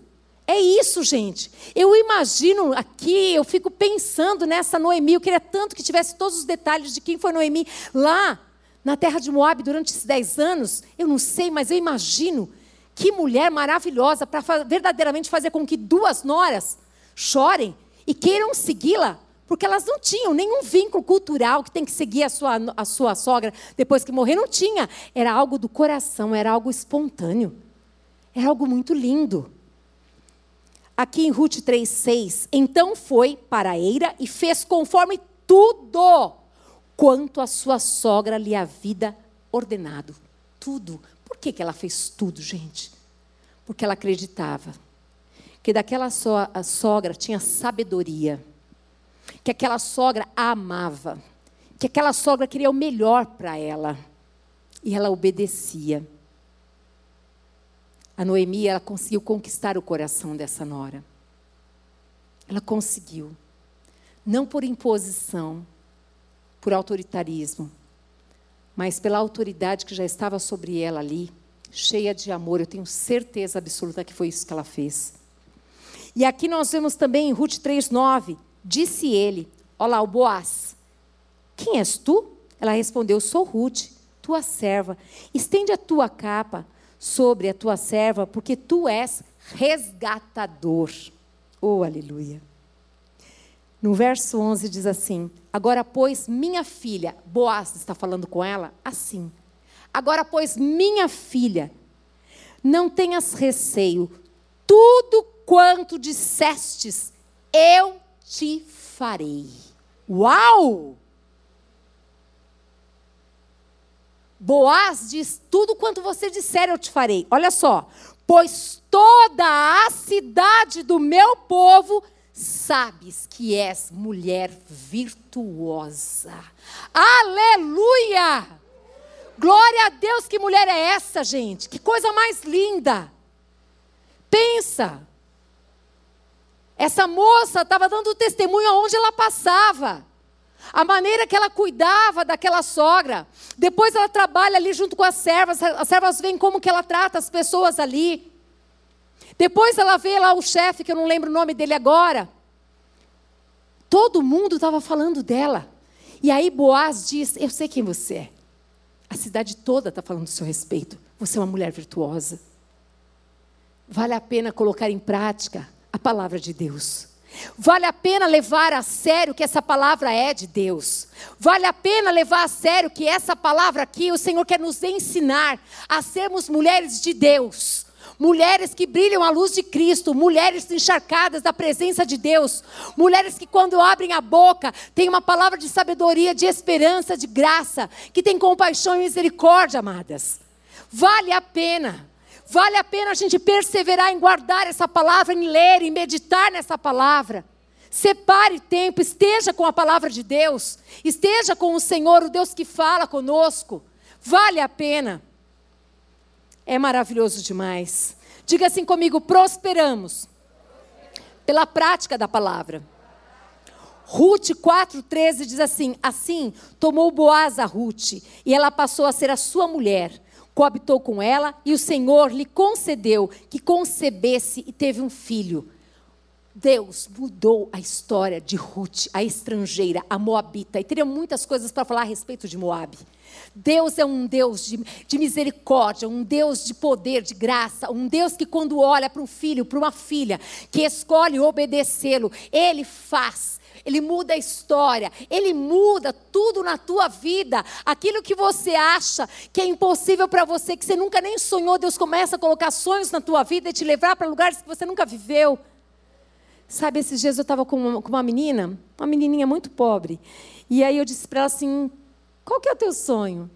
É isso, gente. Eu imagino aqui, eu fico pensando nessa Noemi. Eu queria tanto que tivesse todos os detalhes de quem foi Noemi lá na terra de Moab durante esses dez anos. Eu não sei, mas eu imagino que mulher maravilhosa para verdadeiramente fazer com que duas noras chorem e queiram segui-la porque elas não tinham nenhum vínculo cultural que tem que seguir a sua, a sua sogra depois que morrer. Não tinha. Era algo do coração, era algo espontâneo. Era algo muito lindo. Aqui em Ruth 3,6. Então foi para a eira e fez conforme tudo quanto a sua sogra lhe havia ordenado. Tudo. Por que, que ela fez tudo, gente? Porque ela acreditava que daquela so sogra tinha sabedoria que aquela sogra a amava, que aquela sogra queria o melhor para ela. E ela obedecia. A Noemi, ela conseguiu conquistar o coração dessa nora. Ela conseguiu. Não por imposição, por autoritarismo, mas pela autoridade que já estava sobre ela ali, cheia de amor. Eu tenho certeza absoluta que foi isso que ela fez. E aqui nós vemos também em Ruth 3,9 Disse ele: Olá, o Boaz. Quem és tu? Ela respondeu: Sou Ruth, tua serva. Estende a tua capa sobre a tua serva, porque tu és resgatador. Oh, aleluia. No verso 11 diz assim: Agora, pois, minha filha, Boaz está falando com ela assim. Agora, pois, minha filha, não tenhas receio, tudo quanto dissestes, eu te farei. Uau! Boaz diz: Tudo quanto você disser, eu te farei. Olha só. Pois toda a cidade do meu povo sabes que és mulher virtuosa. Aleluia! Glória a Deus, que mulher é essa, gente? Que coisa mais linda! Pensa, essa moça estava dando testemunho aonde ela passava. A maneira que ela cuidava daquela sogra. Depois ela trabalha ali junto com as servas. As servas veem como que ela trata as pessoas ali. Depois ela vê lá o chefe, que eu não lembro o nome dele agora. Todo mundo estava falando dela. E aí Boaz diz: Eu sei quem você é. A cidade toda está falando do seu respeito. Você é uma mulher virtuosa. Vale a pena colocar em prática a palavra de Deus. Vale a pena levar a sério que essa palavra é de Deus. Vale a pena levar a sério que essa palavra aqui, o Senhor quer nos ensinar a sermos mulheres de Deus. Mulheres que brilham a luz de Cristo, mulheres encharcadas da presença de Deus, mulheres que, quando abrem a boca, têm uma palavra de sabedoria, de esperança, de graça, que têm compaixão e misericórdia, amadas. Vale a pena. Vale a pena a gente perseverar em guardar essa palavra, em ler, em meditar nessa palavra. Separe tempo, esteja com a palavra de Deus, esteja com o Senhor, o Deus que fala conosco. Vale a pena. É maravilhoso demais. Diga assim comigo: prosperamos pela prática da palavra. Ruth 4,13 diz assim: Assim tomou Boaz a Ruth, e ela passou a ser a sua mulher coabitou com ela e o Senhor lhe concedeu que concebesse e teve um filho. Deus mudou a história de Ruth, a estrangeira, a moabita. E teria muitas coisas para falar a respeito de Moabe. Deus é um Deus de, de, misericórdia, um Deus de poder, de graça, um Deus que, quando olha para um filho, para uma filha, que escolhe obedecê-lo, ele faz. Ele muda a história, ele muda tudo na tua vida. Aquilo que você acha que é impossível para você, que você nunca nem sonhou, Deus começa a colocar sonhos na tua vida e te levar para lugares que você nunca viveu. Sabe, esses dias eu estava com, com uma menina, uma menininha muito pobre. E aí eu disse para ela assim: qual que é o teu sonho?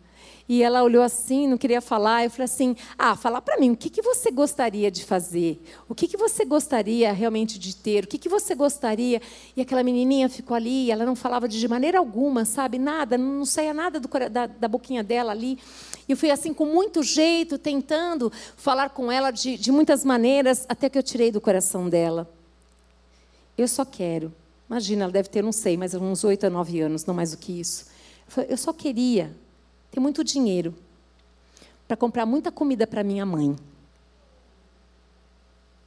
E ela olhou assim, não queria falar. Eu falei assim: Ah, fala para mim, o que, que você gostaria de fazer? O que, que você gostaria realmente de ter? O que, que você gostaria? E aquela menininha ficou ali, ela não falava de maneira alguma, sabe? Nada, não saía nada do, da, da boquinha dela ali. E eu fui assim, com muito jeito, tentando falar com ela de, de muitas maneiras, até que eu tirei do coração dela. Eu só quero. Imagina, ela deve ter, não sei, mas uns oito a nove anos, não mais do que isso. Eu só queria ter muito dinheiro para comprar muita comida para minha mãe.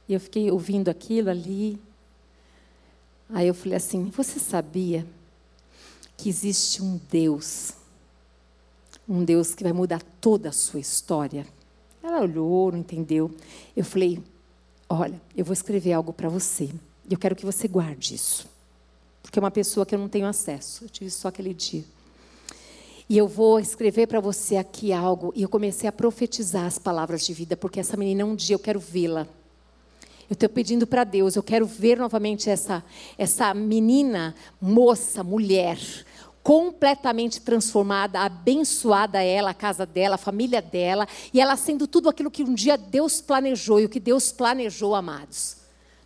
E eu fiquei ouvindo aquilo ali. Aí eu falei assim: Você sabia que existe um Deus, um Deus que vai mudar toda a sua história? Ela olhou, não entendeu. Eu falei: Olha, eu vou escrever algo para você. E eu quero que você guarde isso. Porque é uma pessoa que eu não tenho acesso. Eu tive só aquele dia. E eu vou escrever para você aqui algo. E eu comecei a profetizar as palavras de vida, porque essa menina um dia eu quero vê-la. Eu estou pedindo para Deus, eu quero ver novamente essa, essa menina, moça, mulher, completamente transformada, abençoada ela, a casa dela, a família dela, e ela sendo tudo aquilo que um dia Deus planejou e o que Deus planejou, amados.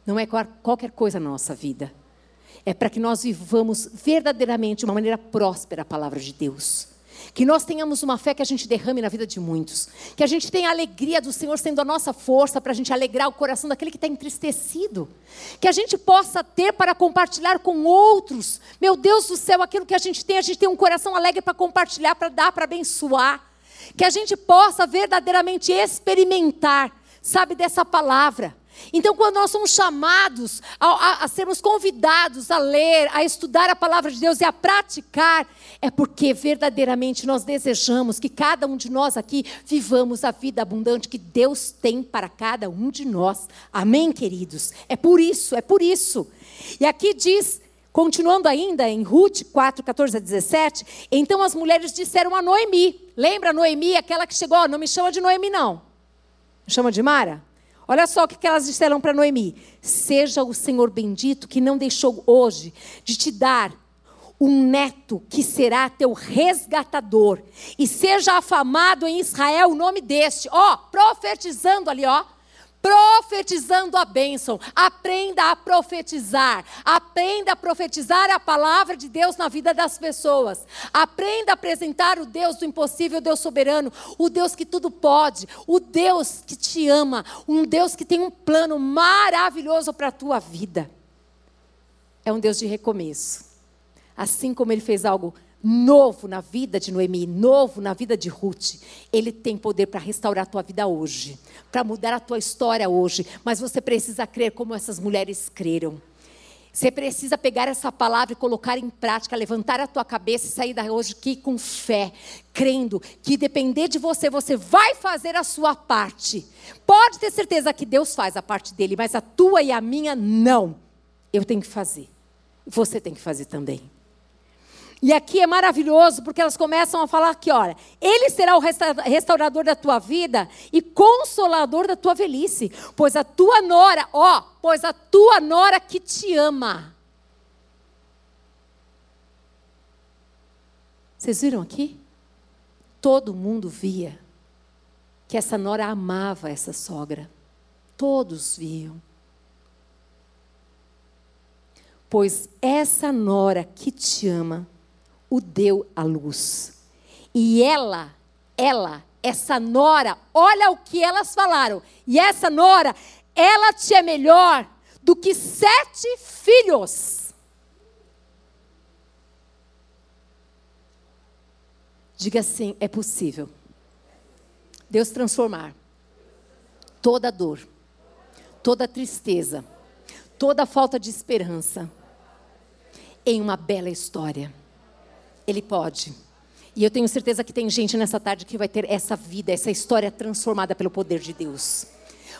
Não é qualquer coisa na nossa vida. É para que nós vivamos verdadeiramente de uma maneira próspera a palavra de Deus. Que nós tenhamos uma fé que a gente derrame na vida de muitos. Que a gente tenha a alegria do Senhor sendo a nossa força para a gente alegrar o coração daquele que está entristecido. Que a gente possa ter para compartilhar com outros. Meu Deus do céu, aquilo que a gente tem, a gente tem um coração alegre para compartilhar, para dar, para abençoar. Que a gente possa verdadeiramente experimentar, sabe, dessa palavra. Então, quando nós somos chamados a, a, a, sermos convidados a ler, a estudar a palavra de Deus e a praticar, é porque verdadeiramente nós desejamos que cada um de nós aqui vivamos a vida abundante que Deus tem para cada um de nós. Amém, queridos? É por isso, é por isso. E aqui diz, continuando ainda em Ruth 4, 14 a 17, então as mulheres disseram a Noemi: lembra Noemi, aquela que chegou, não me chama de Noemi, não. Me chama de Mara? Olha só o que elas disseram para Noemi: Seja o Senhor bendito que não deixou hoje de te dar um neto que será teu resgatador, e seja afamado em Israel o nome deste, ó, profetizando ali, ó profetizando a bênção. Aprenda a profetizar. Aprenda a profetizar a palavra de Deus na vida das pessoas. Aprenda a apresentar o Deus do impossível, o Deus soberano, o Deus que tudo pode, o Deus que te ama, um Deus que tem um plano maravilhoso para a tua vida. É um Deus de recomeço. Assim como ele fez algo novo na vida de Noemi, novo na vida de Ruth. Ele tem poder para restaurar a tua vida hoje, para mudar a tua história hoje. Mas você precisa crer como essas mulheres creram. Você precisa pegar essa palavra e colocar em prática, levantar a tua cabeça e sair da hoje aqui com fé, crendo que depender de você, você vai fazer a sua parte. Pode ter certeza que Deus faz a parte dele, mas a tua e a minha não. Eu tenho que fazer. Você tem que fazer também. E aqui é maravilhoso porque elas começam a falar que, olha, ele será o restaurador da tua vida e consolador da tua velhice, pois a tua nora, ó, pois a tua nora que te ama. Vocês viram aqui? Todo mundo via que essa nora amava essa sogra. Todos viam. Pois essa nora que te ama o deu à luz. E ela, ela, essa nora, olha o que elas falaram. E essa nora, ela te é melhor do que sete filhos. Diga assim: é possível. Deus transformar toda dor, toda tristeza, toda falta de esperança em uma bela história. Ele pode. E eu tenho certeza que tem gente nessa tarde que vai ter essa vida, essa história transformada pelo poder de Deus.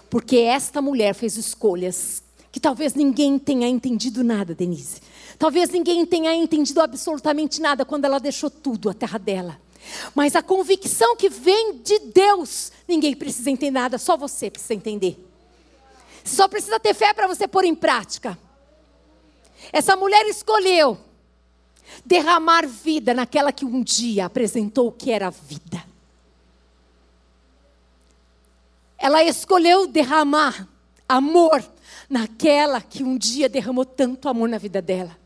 Porque esta mulher fez escolhas que talvez ninguém tenha entendido nada, Denise. Talvez ninguém tenha entendido absolutamente nada quando ela deixou tudo, a terra dela. Mas a convicção que vem de Deus, ninguém precisa entender nada, só você precisa entender. Só precisa ter fé para você pôr em prática. Essa mulher escolheu derramar vida naquela que um dia apresentou o que era vida. Ela escolheu derramar amor naquela que um dia derramou tanto amor na vida dela.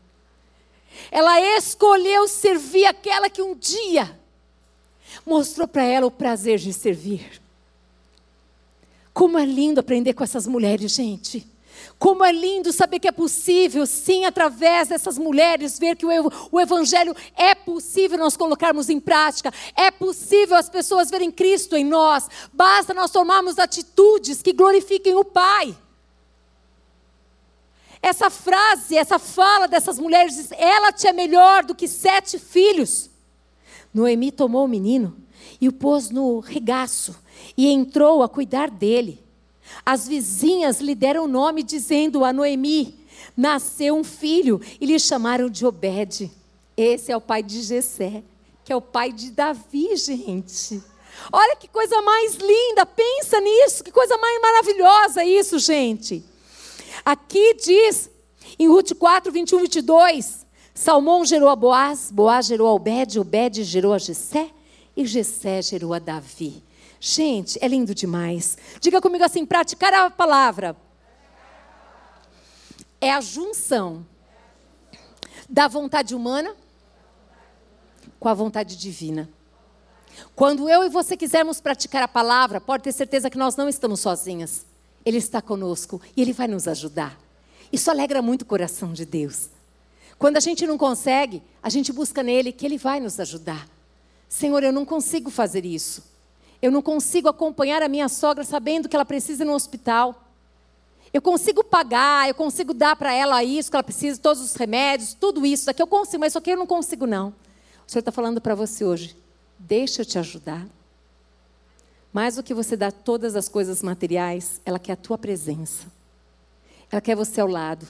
Ela escolheu servir aquela que um dia mostrou para ela o prazer de servir. Como é lindo aprender com essas mulheres, gente. Como é lindo saber que é possível, sim, através dessas mulheres, ver que o Evangelho é possível nós colocarmos em prática, é possível as pessoas verem Cristo em nós, basta nós tomarmos atitudes que glorifiquem o Pai. Essa frase, essa fala dessas mulheres diz: ela te é melhor do que sete filhos. Noemi tomou o menino e o pôs no regaço e entrou a cuidar dele. As vizinhas lhe deram nome, dizendo a Noemi: nasceu um filho, e lhe chamaram de Obed. Esse é o pai de Jessé, que é o pai de Davi, gente. Olha que coisa mais linda, pensa nisso, que coisa mais maravilhosa isso, gente. Aqui diz, em Ruth 4, 21, 22, Salmão gerou a Boaz, Boaz gerou a Obed, Obed gerou a Jessé, e Jessé gerou a Davi. Gente, é lindo demais. Diga comigo assim: praticar a palavra é a junção da vontade humana com a vontade divina. Quando eu e você quisermos praticar a palavra, pode ter certeza que nós não estamos sozinhas. Ele está conosco e ele vai nos ajudar. Isso alegra muito o coração de Deus. Quando a gente não consegue, a gente busca nele que ele vai nos ajudar. Senhor, eu não consigo fazer isso. Eu não consigo acompanhar a minha sogra sabendo que ela precisa ir no hospital. Eu consigo pagar, eu consigo dar para ela isso que ela precisa, todos os remédios, tudo isso. Aqui eu consigo, mas isso aqui eu não consigo, não. O Senhor está falando para você hoje. Deixa eu te ajudar. Mais do que você dar todas as coisas materiais, ela quer a tua presença. Ela quer você ao lado.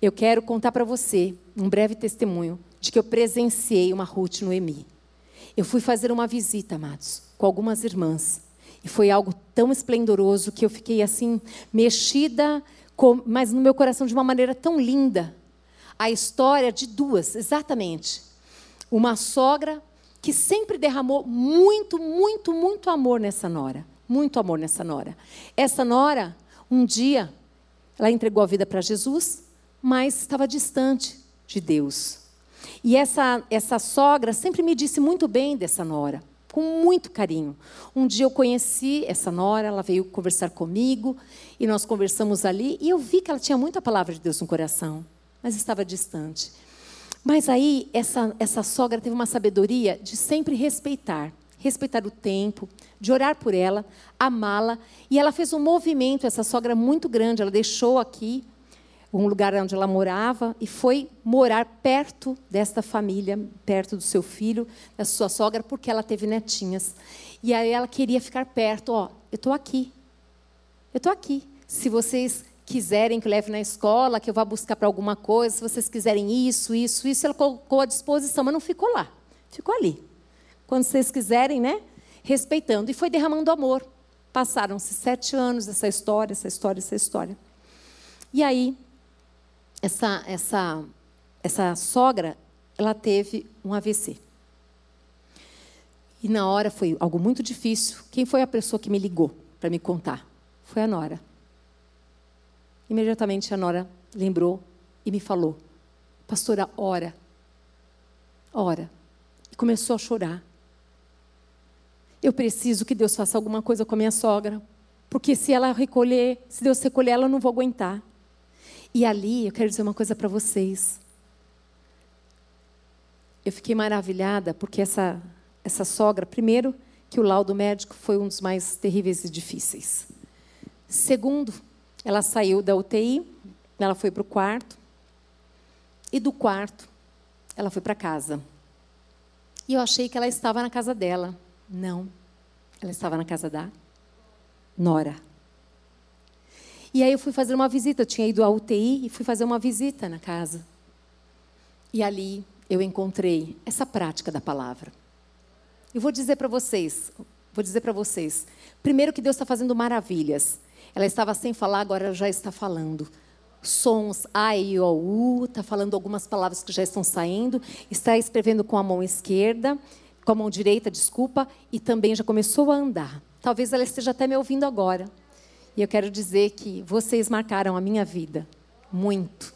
Eu quero contar para você um breve testemunho de que eu presenciei uma Ruth no EMI. Eu fui fazer uma visita, amados com algumas irmãs. E foi algo tão esplendoroso que eu fiquei assim, mexida, com, mas no meu coração de uma maneira tão linda. A história de duas, exatamente. Uma sogra que sempre derramou muito, muito, muito amor nessa nora. Muito amor nessa nora. Essa nora, um dia, ela entregou a vida para Jesus, mas estava distante de Deus. E essa, essa sogra sempre me disse muito bem dessa nora com muito carinho. Um dia eu conheci essa nora, ela veio conversar comigo e nós conversamos ali e eu vi que ela tinha muita palavra de Deus no coração, mas estava distante. Mas aí essa, essa sogra teve uma sabedoria de sempre respeitar, respeitar o tempo, de orar por ela, amá-la. E ela fez um movimento, essa sogra muito grande, ela deixou aqui um lugar onde ela morava e foi morar perto desta família, perto do seu filho, da sua sogra, porque ela teve netinhas. E aí ela queria ficar perto, ó, eu estou aqui. Eu estou aqui. Se vocês quiserem que eu leve na escola, que eu vá buscar para alguma coisa, se vocês quiserem isso, isso, isso, ela colocou à disposição, mas não ficou lá. Ficou ali. Quando vocês quiserem, né? Respeitando. E foi derramando amor. Passaram-se sete anos essa história, essa história, essa história. E aí, essa, essa, essa sogra, ela teve um AVC. E na hora foi algo muito difícil. Quem foi a pessoa que me ligou para me contar? Foi a Nora. Imediatamente a Nora lembrou e me falou: Pastora, ora. Ora. E começou a chorar. Eu preciso que Deus faça alguma coisa com a minha sogra. Porque se ela recolher, se Deus recolher, ela não vou aguentar. E ali eu quero dizer uma coisa para vocês. Eu fiquei maravilhada porque essa, essa sogra, primeiro, que o laudo médico foi um dos mais terríveis e difíceis. Segundo, ela saiu da UTI, ela foi para o quarto. E do quarto, ela foi para casa. E eu achei que ela estava na casa dela. Não. Ela estava na casa da Nora. E aí eu fui fazer uma visita. Eu tinha ido à UTI e fui fazer uma visita na casa. E ali eu encontrei essa prática da palavra. Eu vou dizer para vocês, vou dizer para vocês. Primeiro que Deus está fazendo maravilhas. Ela estava sem falar, agora ela já está falando. Sons A, I, O, U, está falando algumas palavras que já estão saindo, está escrevendo com a mão esquerda, com a mão direita, desculpa, e também já começou a andar. Talvez ela esteja até me ouvindo agora. E eu quero dizer que vocês marcaram a minha vida muito.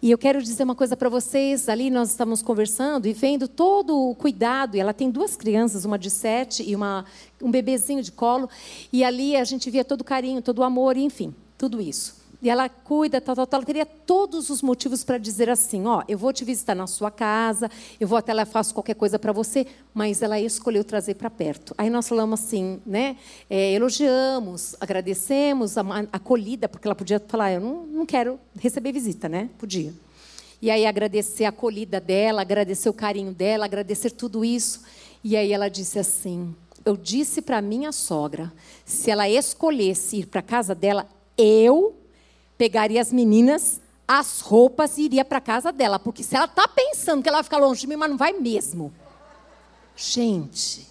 E eu quero dizer uma coisa para vocês. Ali nós estamos conversando e vendo todo o cuidado. E ela tem duas crianças, uma de sete e uma, um bebezinho de colo. E ali a gente via todo o carinho, todo o amor, enfim, tudo isso e ela cuida, tal, tal, tal. Ela teria todos os motivos para dizer assim: ó, eu vou te visitar na sua casa, eu vou até lá, faço qualquer coisa para você, mas ela escolheu trazer para perto. Aí nós falamos assim, né? É, elogiamos, agradecemos a, acolhida, porque ela podia falar: eu não, não quero receber visita, né? Podia. E aí agradecer a acolhida dela, agradecer o carinho dela, agradecer tudo isso. E aí ela disse assim: eu disse para minha sogra, se ela escolhesse ir para casa dela, eu pegaria as meninas, as roupas e iria para casa dela. Porque se ela está pensando que ela vai ficar longe de mim, mas não vai mesmo. Gente,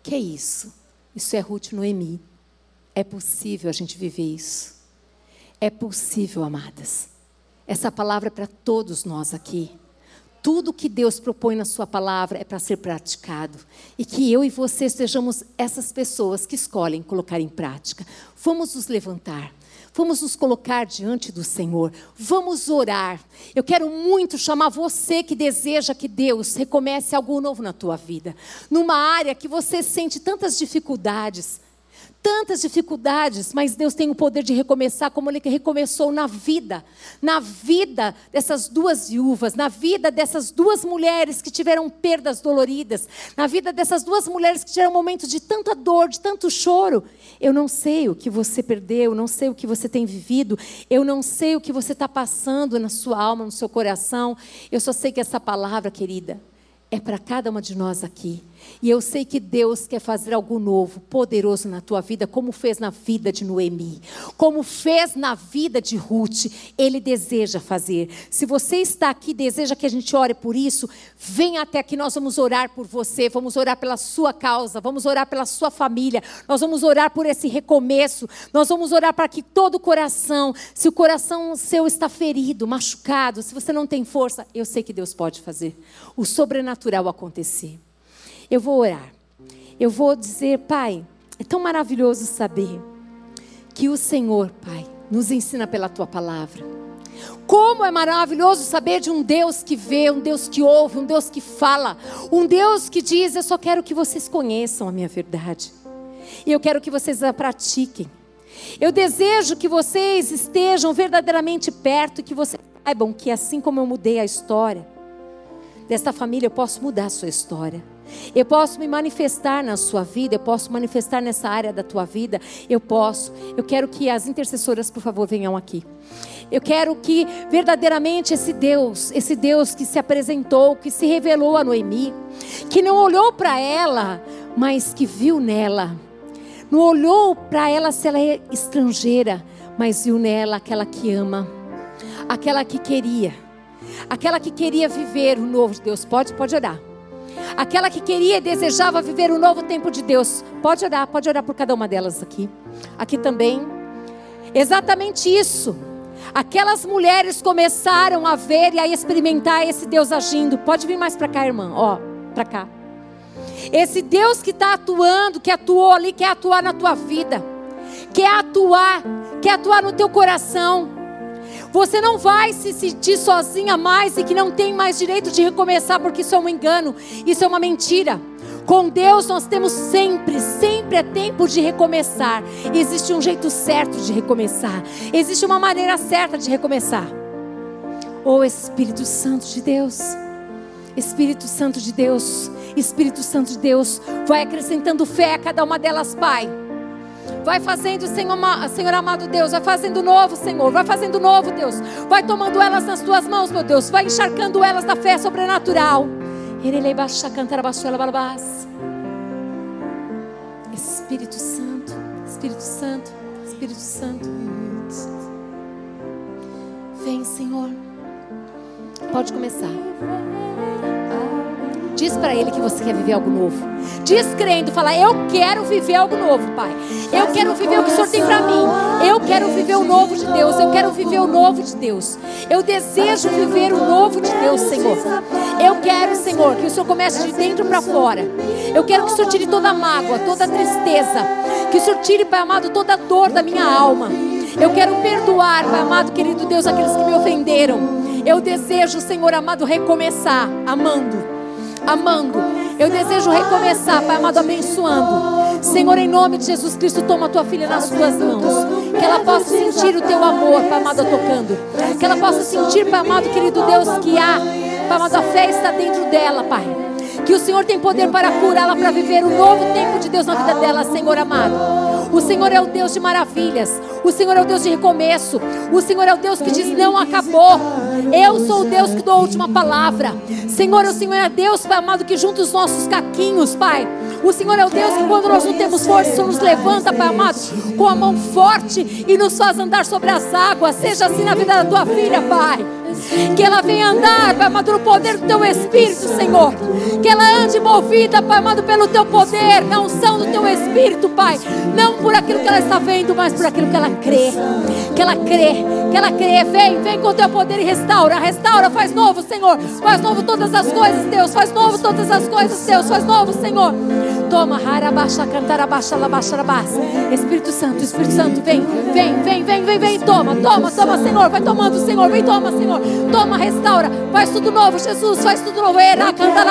que é isso? Isso é Ruth Noemi. É possível a gente viver isso. É possível, amadas. Essa palavra é para todos nós aqui. Tudo que Deus propõe na Sua palavra é para ser praticado. E que eu e você sejamos essas pessoas que escolhem colocar em prática. Vamos nos levantar. Vamos nos colocar diante do Senhor. Vamos orar. Eu quero muito chamar você que deseja que Deus recomece algo novo na tua vida. Numa área que você sente tantas dificuldades tantas dificuldades, mas Deus tem o poder de recomeçar como Ele recomeçou na vida, na vida dessas duas viúvas, na vida dessas duas mulheres que tiveram perdas doloridas, na vida dessas duas mulheres que tiveram momentos de tanta dor, de tanto choro. Eu não sei o que você perdeu, não sei o que você tem vivido, eu não sei o que você está passando na sua alma, no seu coração. Eu só sei que essa palavra, querida, é para cada uma de nós aqui. E eu sei que Deus quer fazer algo novo, poderoso na tua vida, como fez na vida de Noemi, como fez na vida de Ruth. Ele deseja fazer. Se você está aqui, deseja que a gente ore por isso, venha até aqui, nós vamos orar por você, vamos orar pela sua causa, vamos orar pela sua família, nós vamos orar por esse recomeço, nós vamos orar para que todo o coração, se o coração seu está ferido, machucado, se você não tem força, eu sei que Deus pode fazer o sobrenatural acontecer. Eu vou orar. Eu vou dizer, Pai, é tão maravilhoso saber que o Senhor, Pai, nos ensina pela tua palavra. Como é maravilhoso saber de um Deus que vê, um Deus que ouve, um Deus que fala, um Deus que diz: Eu só quero que vocês conheçam a minha verdade, e eu quero que vocês a pratiquem. Eu desejo que vocês estejam verdadeiramente perto e que vocês saibam que, assim como eu mudei a história desta família, eu posso mudar a sua história. Eu posso me manifestar na sua vida, eu posso manifestar nessa área da tua vida, eu posso. Eu quero que as intercessoras, por favor, venham aqui. Eu quero que verdadeiramente esse Deus, esse Deus que se apresentou, que se revelou a Noemi, que não olhou para ela, mas que viu nela. Não olhou para ela se ela é estrangeira, mas viu nela aquela que ama, aquela que queria, aquela que queria viver o novo de Deus. Pode, pode orar aquela que queria e desejava viver o novo tempo de Deus. Pode orar, pode orar por cada uma delas aqui. Aqui também. Exatamente isso. Aquelas mulheres começaram a ver e a experimentar esse Deus agindo. Pode vir mais para cá, irmã. Ó, para cá. Esse Deus que está atuando, que atuou ali, quer atuar na tua vida, quer atuar, quer atuar no teu coração. Você não vai se sentir sozinha mais e que não tem mais direito de recomeçar, porque isso é um engano, isso é uma mentira. Com Deus nós temos sempre, sempre é tempo de recomeçar. existe um jeito certo de recomeçar. Existe uma maneira certa de recomeçar. Oh Espírito Santo de Deus. Espírito Santo de Deus. Espírito Santo de Deus. Vai acrescentando fé a cada uma delas, Pai Vai fazendo, Senhor, Senhor amado Deus, vai fazendo novo, Senhor. Vai fazendo novo, Deus. Vai tomando elas nas tuas mãos, meu Deus. Vai encharcando elas da fé sobrenatural. Espírito Santo, Espírito Santo, Espírito Santo. Vem, Senhor. Pode começar. Diz para ele que você quer viver algo novo. Diz crendo, fala: Eu quero viver algo novo, Pai. Eu quero viver o que o Senhor tem para mim. Eu quero viver o novo de Deus. Eu quero viver o novo de Deus. Eu desejo viver o novo de Deus, Senhor. Eu quero, Senhor, que o Senhor comece de dentro para fora. Eu quero que o Senhor tire toda a mágoa, toda a tristeza. Que o Senhor tire, Pai amado, toda a dor da minha alma. Eu quero perdoar, Pai amado, querido Deus, aqueles que me ofenderam. Eu desejo, Senhor amado, recomeçar amando amando. Eu desejo recomeçar, Pai amado, abençoando. Senhor, em nome de Jesus Cristo, toma a tua filha nas tuas mãos. Que ela possa sentir o teu amor, Pai amado, tocando. Que ela possa sentir, Pai amado, querido Deus, que há, Pai amado, a fé está dentro dela, Pai. Que o Senhor tem poder para curá-la, para viver o novo tempo de Deus na vida dela, Senhor amado. O Senhor é o Deus de maravilhas. O Senhor é o Deus de recomeço. O Senhor é o Deus que diz: não acabou. Eu sou o Deus que dou a última palavra. Senhor, o Senhor é Deus, Pai amado, que junta os nossos caquinhos, Pai. O Senhor é o Deus que quando nós não temos força, o Senhor nos levanta, Pai amado, com a mão forte e nos faz andar sobre as águas. Seja assim na vida da tua filha, Pai. Que ela venha andar, Pai amado, no poder do teu Espírito, Senhor. Que ela ande movida, Pai amado, pelo teu poder, na unção do teu Espírito, Pai. Não por aquilo que ela está vendo, mas por aquilo que ela crê. Que ela crê, que ela crê. Vem, vem com o teu poder e restaura, restaura, faz novo, Senhor. Faz novo todas as coisas, Deus. Faz novo todas as coisas, Deus. Faz novo, Senhor. Toma, harabaixa, cantarabaixa, labaixa, Espírito Santo, Espírito Santo, vem, vem, vem, vem, vem, vem. Toma, toma, toma, Senhor. Vai tomando, Senhor. Vem, toma, Senhor. Toma, restaura. Faz tudo novo, Jesus. Faz tudo novo. Era, canta,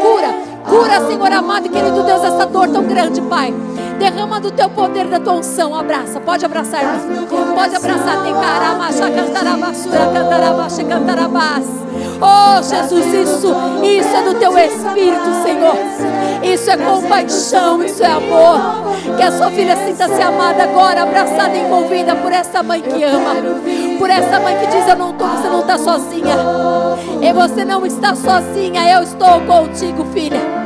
Cura, cura, Senhor amado e querido Deus, essa dor tão grande, Pai. Derrama do teu poder, da tua unção. Abraça, pode abraçar, irmão. Pode abraçar. Tem caramacha, cantarabasura, cantarabaixa, cantarabás. Oh, Jesus, isso, isso é do teu Espírito, Senhor. Isso é compaixão, isso é amor. Que a sua filha sinta-se amada agora, abraçada, envolvida por essa mãe que ama. Por essa mãe que diz: Eu não estou, você não está sozinha. E você não está sozinha, eu estou contigo, filha.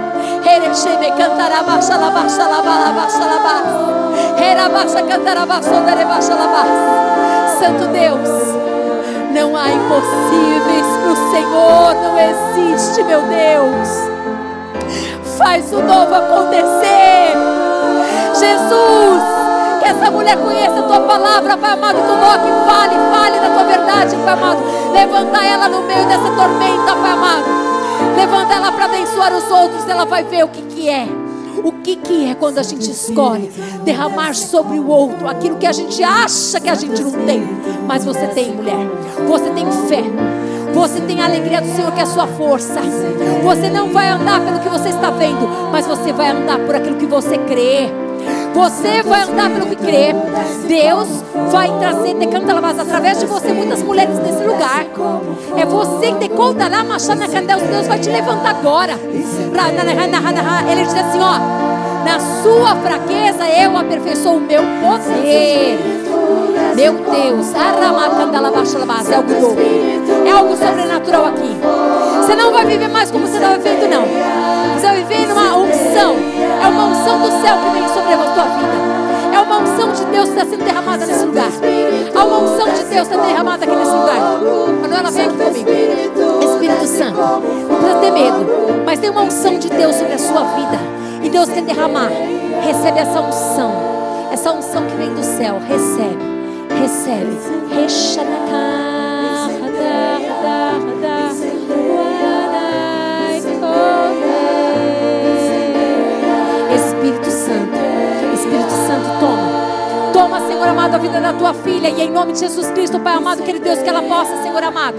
Erecheme cantarabaixa labaixa labalabaixa labá. Erabaixa cantarabaixa ondarebaixa labá. Santo Deus, não há impossíveis para o Senhor, não existe, meu Deus. Faz o novo acontecer. Jesus, que essa mulher conheça a tua palavra, Pai amado, coloque, fale, fale da tua verdade, Pai amado. Levanta ela no meio dessa tormenta, Pai amado. Levanta ela para abençoar os outros. Ela vai ver o que, que é. O que, que é quando a gente escolhe derramar sobre o outro aquilo que a gente acha que a gente não tem. Mas você tem, mulher. Você tem fé. Você tem a alegria do Senhor que é a sua força. Você não vai andar pelo que você está vendo, mas você vai andar por aquilo que você crê. Você vai andar pelo que crê. Deus vai trazer, decanta através de você muitas mulheres nesse lugar. É você que decanta lá, machando na candeia. Deus vai te levantar agora. Ele diz assim: ó, na sua fraqueza eu aperfeiçoo o meu poder. Meu Deus, é algo novo. É algo sobrenatural aqui. Você não vai viver mais como você estava vivendo, não. Você vai viver numa unção. É uma unção do céu que vem sobre a sua vida. É uma unção de Deus que está sendo derramada nesse lugar. Há uma unção de Deus que está derramada aqui nesse lugar. Manuela, vem aqui comigo. Espírito Santo, não precisa ter medo. Mas tem uma unção de Deus sobre a sua vida. E Deus quer derramar. Recebe essa unção. Essa unção que vem do céu. Recebe recebe. Espírito Senhor amado, a vida da tua filha. E em nome de Jesus Cristo, Pai amado, querido Deus, que ela possa, Senhor amado,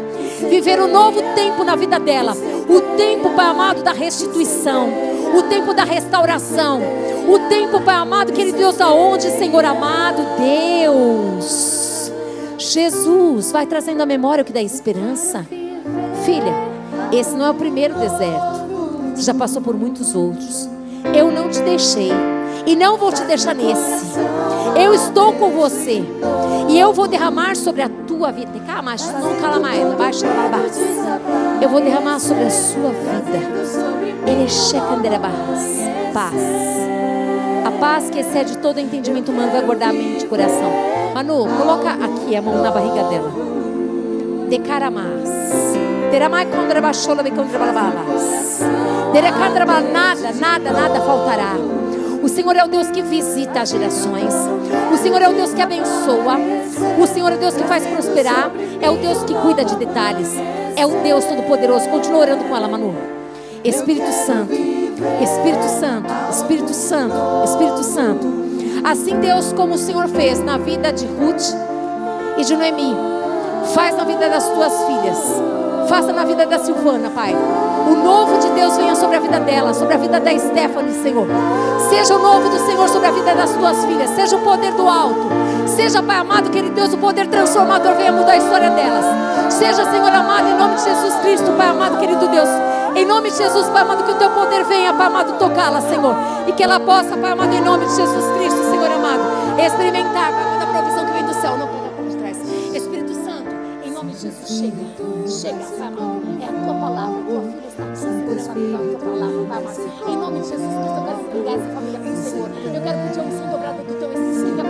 viver um novo tempo na vida dela. O tempo, Pai amado, da restituição. O tempo da restauração o tempo, Pai amado, querido Deus, aonde, Senhor amado, Deus, Jesus, vai trazendo a memória o que dá esperança. Filha, esse não é o primeiro deserto, você já passou por muitos outros. Eu não te deixei E não vou te deixar nesse. Eu estou com você. E eu vou derramar sobre a tua vida. Eu vou derramar sobre a sua vida. Ele paz. A paz que excede todo entendimento humano vai guardar a mente e o coração. Manu, coloca aqui a mão na barriga dela. Decaramas. Deramai contra baixola be contra balabas. Nada, nada, nada faltará. O Senhor é o Deus que visita as gerações. O Senhor é o Deus que abençoa. O Senhor é o Deus que faz prosperar. É o Deus que cuida de detalhes. É o Deus Todo-Poderoso. Continua orando com ela, Manu. Espírito Santo, Espírito Santo, Espírito Santo, Espírito Santo. Assim, Deus, como o Senhor fez na vida de Ruth e de Noemi, faz na vida das tuas filhas Faça na vida da Silvana, Pai. O novo de Deus venha sobre a vida dela, sobre a vida da Stephanie, Senhor. Seja o novo do Senhor sobre a vida das tuas filhas. Seja o poder do alto. Seja, Pai amado, querido Deus, o poder transformador venha mudar a história delas. Seja, Senhor amado, em nome de Jesus Cristo, Pai amado, querido Deus. Em nome de Jesus, Pai amado, que o teu poder venha, Pai amado, tocá-la, Senhor. E que ela possa, Pai amado, em nome de Jesus Cristo, Senhor amado, experimentar, Pai amado, a provisão que vem do céu. Não pela por trás. Espírito Santo, em nome de Jesus, chega chega, Pai amado. É a tua palavra, a tua Pai amado. Em nome de Jesus Cristo, eu quero entregar essa família para o Senhor. Eu quero pedir a unção dobrada do teu Espírito,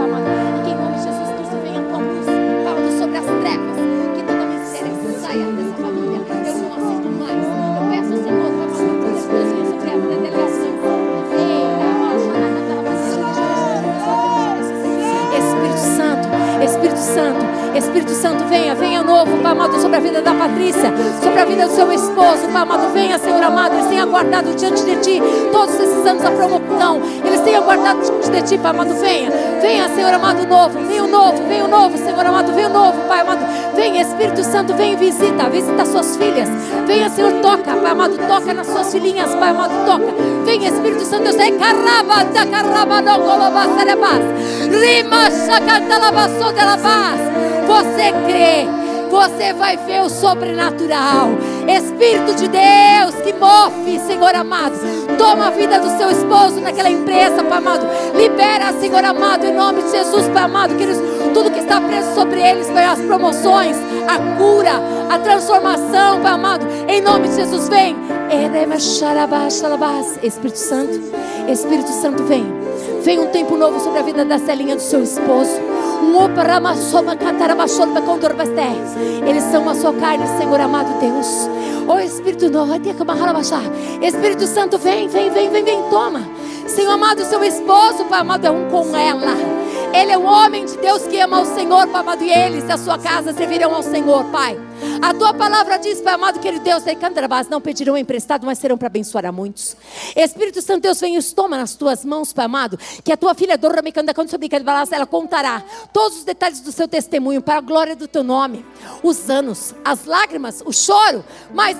amado. E que em nome de Jesus Cristo venha a tua luz, Pai amado, sobre as trevas. Que toda miséria saia dessa família. Eu não aceito mais. Eu peço ao Senhor, que Deus venha sobre a vida dela. Espírito Santo, Espírito Santo, Espírito Santo, venha, venha novo, Pai amado, sobre a vida da Patrícia, sobre a vida do seu esposo, Pai amado, venha, Senhor amado, eles têm aguardado diante de Ti todos esses anos a promoção, eles têm aguardado diante de Ti, Pai amado, venha, venha, Senhor amado, novo, venha o novo, venha o novo, Senhor amado, venha o novo, Pai amado, venha, Espírito Santo, venha e visita, visita suas filhas, venha, Senhor, toca, Pai amado, toca nas suas filhinhas, Pai amado, toca, venha, Espírito Santo, Deus, caraba, caraba, não, rima, chacanta, lavaçou de lavas, você crê, você vai ver o sobrenatural. Espírito de Deus que move, Senhor amado. Toma a vida do seu esposo naquela empresa, Pai amado. Libera, Senhor amado, em nome de Jesus, Pai amado. Queridos, tudo que está preso sobre eles, Pai, as promoções, a cura, a transformação, Pai amado. Em nome de Jesus, vem. Espírito Santo, Espírito Santo, vem. Vem um tempo novo sobre a vida da Celinha do seu esposo. Eles são a sua carne, Senhor amado Deus. Oh Espírito Espírito Santo, vem, vem, vem, vem, vem, toma. Senhor amado, seu esposo, Pai amado, é um com ela. Ele é um homem de Deus que ama o Senhor, Pai amado, e eles, a sua casa, servirão ao Senhor, Pai. A tua palavra diz, Pai amado, querido Deus, não pedirão emprestado, mas serão para abençoar a muitos. Espírito Santo, Deus, vem e toma nas tuas mãos, Pai amado, que a tua filha ela contará todos os detalhes do seu testemunho para a glória do teu nome. Os anos, as lágrimas, o choro, mas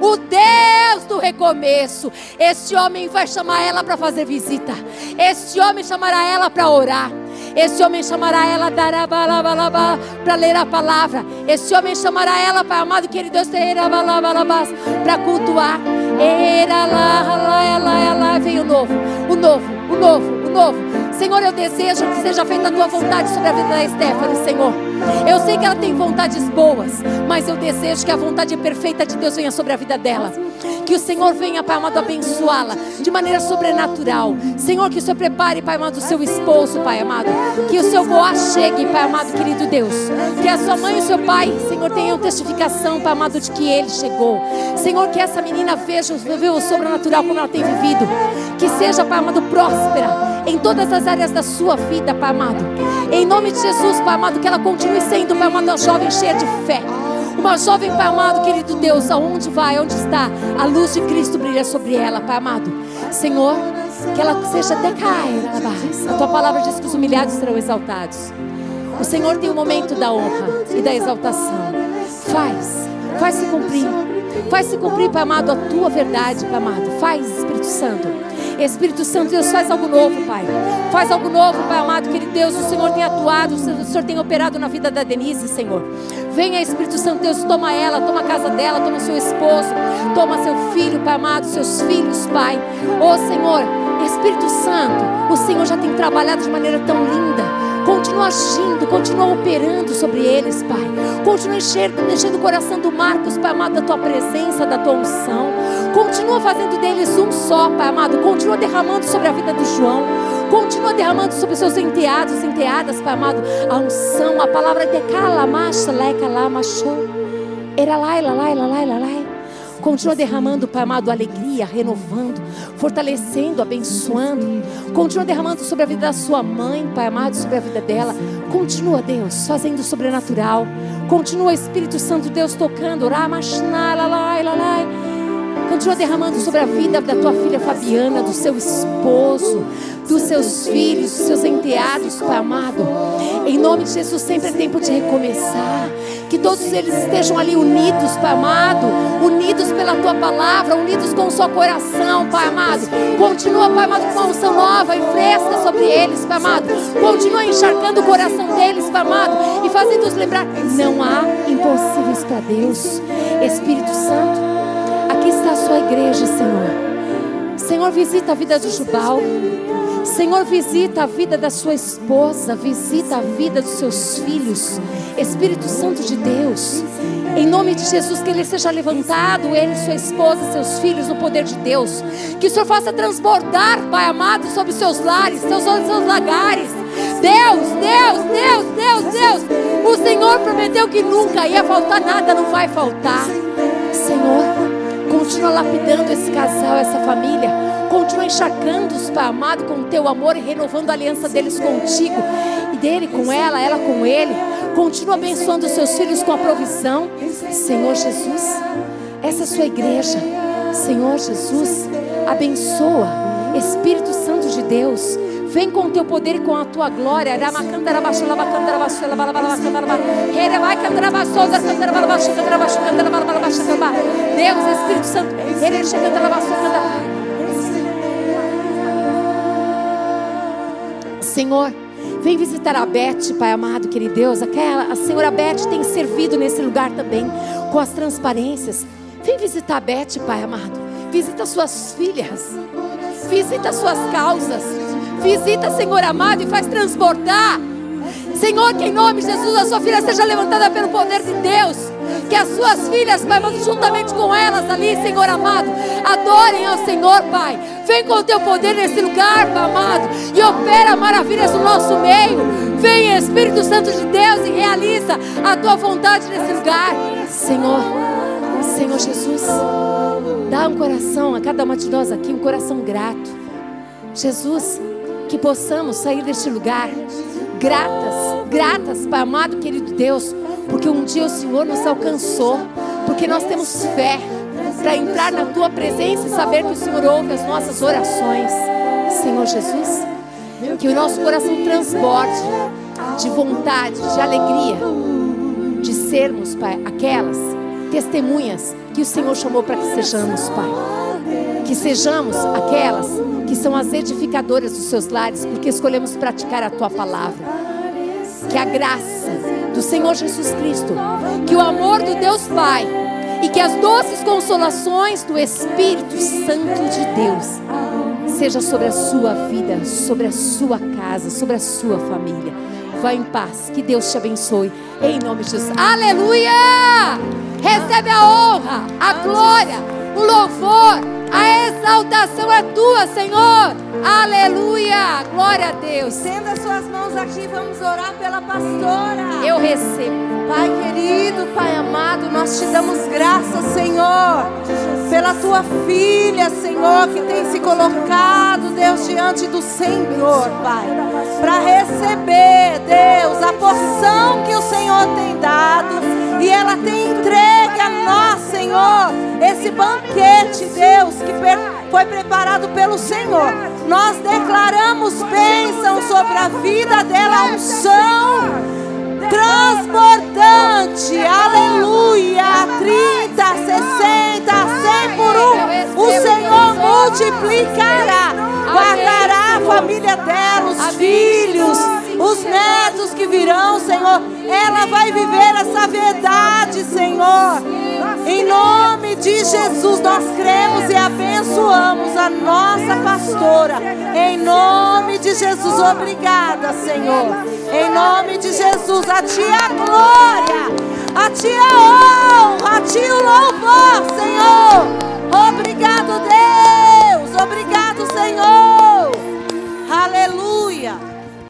o Deus do recomeço. Este homem vai chamar ela para fazer visita. Este homem chamará ela para orar. Esse homem chamará ela para ler a palavra. Esse homem chamará ela, Pai amado, querido Deus, para cultuar. Vem o novo, o novo, o novo, Senhor, eu desejo que seja feita a tua vontade sobre a vida da Stephanie, Senhor. Eu sei que ela tem vontades boas, mas eu desejo que a vontade perfeita de Deus venha sobre a vida dela. Que o Senhor venha, Pai amado, abençoá-la de maneira sobrenatural. Senhor, que o Senhor prepare, Pai amado, o seu esposo, Pai amado. Que o seu Boaz chegue, Pai amado, querido Deus. Que a sua mãe e o seu pai, Senhor, tenham testificação, Pai amado, de que ele chegou. Senhor, que essa menina veja, veja o sobrenatural como ela tem vivido. Que seja, Pai amado, próspera em todas as áreas da sua vida, Pai amado. Em nome de Jesus, Pai amado, que ela continue sendo, Pai amado, uma jovem cheia de fé. Uma jovem, Pai amado, querido Deus, aonde vai, onde está, a luz de Cristo brilha sobre ela, Pai amado. Senhor, que ela seja decair, a tua palavra diz que os humilhados serão exaltados. O Senhor tem o momento da honra e da exaltação. Faz, faz se cumprir. Faz se cumprir, Pai amado, a tua verdade, Pai amado. Faz, Espírito Santo. Espírito Santo, Deus, faz algo novo, Pai. Faz algo novo, Pai amado, querido Deus. O Senhor tem atuado, o Senhor tem operado na vida da Denise, Senhor. Venha, Espírito Santo Deus, toma ela, toma a casa dela, toma seu esposo, toma seu filho, Pai amado, seus filhos, Pai. Ô Senhor, Espírito Santo, o Senhor já tem trabalhado de maneira tão linda. Continua agindo, continua operando sobre eles, Pai. Continua enchendo, enchendo o coração do Marcos, Pai amado, da tua presença, da tua unção. Continua fazendo deles um só, Pai amado. Continua derramando sobre a vida do João. Continua derramando sobre seus enteados, enteadas, Pai amado, a unção, a palavra de calamacha, lai, calamachou. Era lá, lá, lá, lá, lá, lá. Continua derramando, Pai amado, alegria, renovando, fortalecendo, abençoando. Continua derramando sobre a vida da sua mãe, Pai amado, sobre a vida dela. Continua, Deus, fazendo o sobrenatural. Continua, Espírito Santo, Deus, tocando. Continua derramando sobre a vida da tua filha Fabiana, do seu esposo, dos seus filhos, dos seus enteados, Pai amado. Em nome de Jesus, sempre é tempo de recomeçar. Que todos eles estejam ali unidos, Pai amado, unidos pela tua palavra, unidos com o seu coração, Pai amado. Continua, Pai amado, com uma unção nova e fresca sobre eles, Pai amado. Continua encharcando o coração deles, Pai amado, e fazendo-os lembrar: não há impossíveis para Deus. Espírito Santo, aqui está a sua igreja, Senhor. Senhor, visita a vida do Jubal. Senhor, visita a vida da sua esposa, visita a vida dos seus filhos. Espírito Santo de Deus, em nome de Jesus, que ele seja levantado, ele, sua esposa, seus filhos, no poder de Deus. Que o Senhor faça transbordar, Pai amado, sobre seus lares, seus, seus lagares. Deus, Deus, Deus, Deus, Deus. O Senhor prometeu que nunca ia faltar nada, não vai faltar. Senhor, continua lapidando esse casal, essa família. Continua encharcando-os, Pai amado, com o teu amor e renovando a aliança deles contigo e dele com ela, ela com ele. Continua abençoando os seus filhos com a provisão. Senhor Jesus, essa é a sua igreja. Senhor Jesus, abençoa. Espírito Santo de Deus, Vem com o teu poder e com a tua glória. Deus, Espírito Santo. Senhor, vem visitar a Beth, Pai amado, querido Deus. Aquela, a senhora Beth tem servido nesse lugar também, com as transparências. Vem visitar a Beth, Pai amado. Visita suas filhas. Visita suas causas. Visita, Senhor amado, e faz transbordar. Senhor, que em nome de Jesus a sua filha seja levantada pelo poder de Deus. Que as suas filhas, Pai, juntamente com elas ali, Senhor amado, adorem ao Senhor, Pai. Vem com o teu poder nesse lugar, Pai amado, e opera maravilhas no nosso meio. Vem, Espírito Santo de Deus, e realiza a tua vontade nesse lugar. Senhor, Senhor Jesus, dá um coração a cada uma de nós aqui, um coração grato. Jesus, que possamos sair deste lugar gratas, gratas, Pai amado, querido Deus, porque um dia o Senhor nos alcançou, porque nós temos fé para entrar na tua presença e saber que o Senhor ouve as nossas orações. Senhor Jesus, que o nosso coração transborde de vontade, de alegria, de sermos, Pai, aquelas testemunhas que o Senhor chamou para que sejamos, Pai. Que sejamos aquelas que são as edificadoras dos seus lares, porque escolhemos praticar a tua palavra. Que a graça do Senhor Jesus Cristo, que o amor do Deus Pai e que as doces consolações do Espírito Santo de Deus seja sobre a sua vida, sobre a sua casa, sobre a sua família. Vá em paz, que Deus te abençoe, em nome de Jesus. Aleluia! Recebe a honra, a glória, o louvor, a exaltação é tua, Senhor. Aleluia! Glória a Deus. Estenda suas mãos aqui, vamos orar pela pastora. Eu recebo. Pai querido, Pai amado, nós te damos graças, Senhor, pela tua filha, Senhor, que tem se colocado, Deus, diante do Senhor, Pai, para receber, Deus, a porção que o Senhor tem dado e ela tem entregue a nós, Senhor, esse banquete, Deus, que foi preparado pelo Senhor. Nós declaramos bênção sobre a vida dela, unção transbordante. Aleluia. 30, 60, 100 por um. O Senhor multiplicará. Guardará a família dela, os filhos. Os netos que virão, Senhor. Ela vai viver essa verdade, Senhor. Em nome de Jesus, nós cremos e abençoamos a nossa pastora. Em nome de Jesus, obrigada, Senhor. Em nome de Jesus, a Ti a glória, a Ti a honra, a Ti o louvor, Senhor. Obrigado, Deus. Obrigado, Senhor. Aleluia.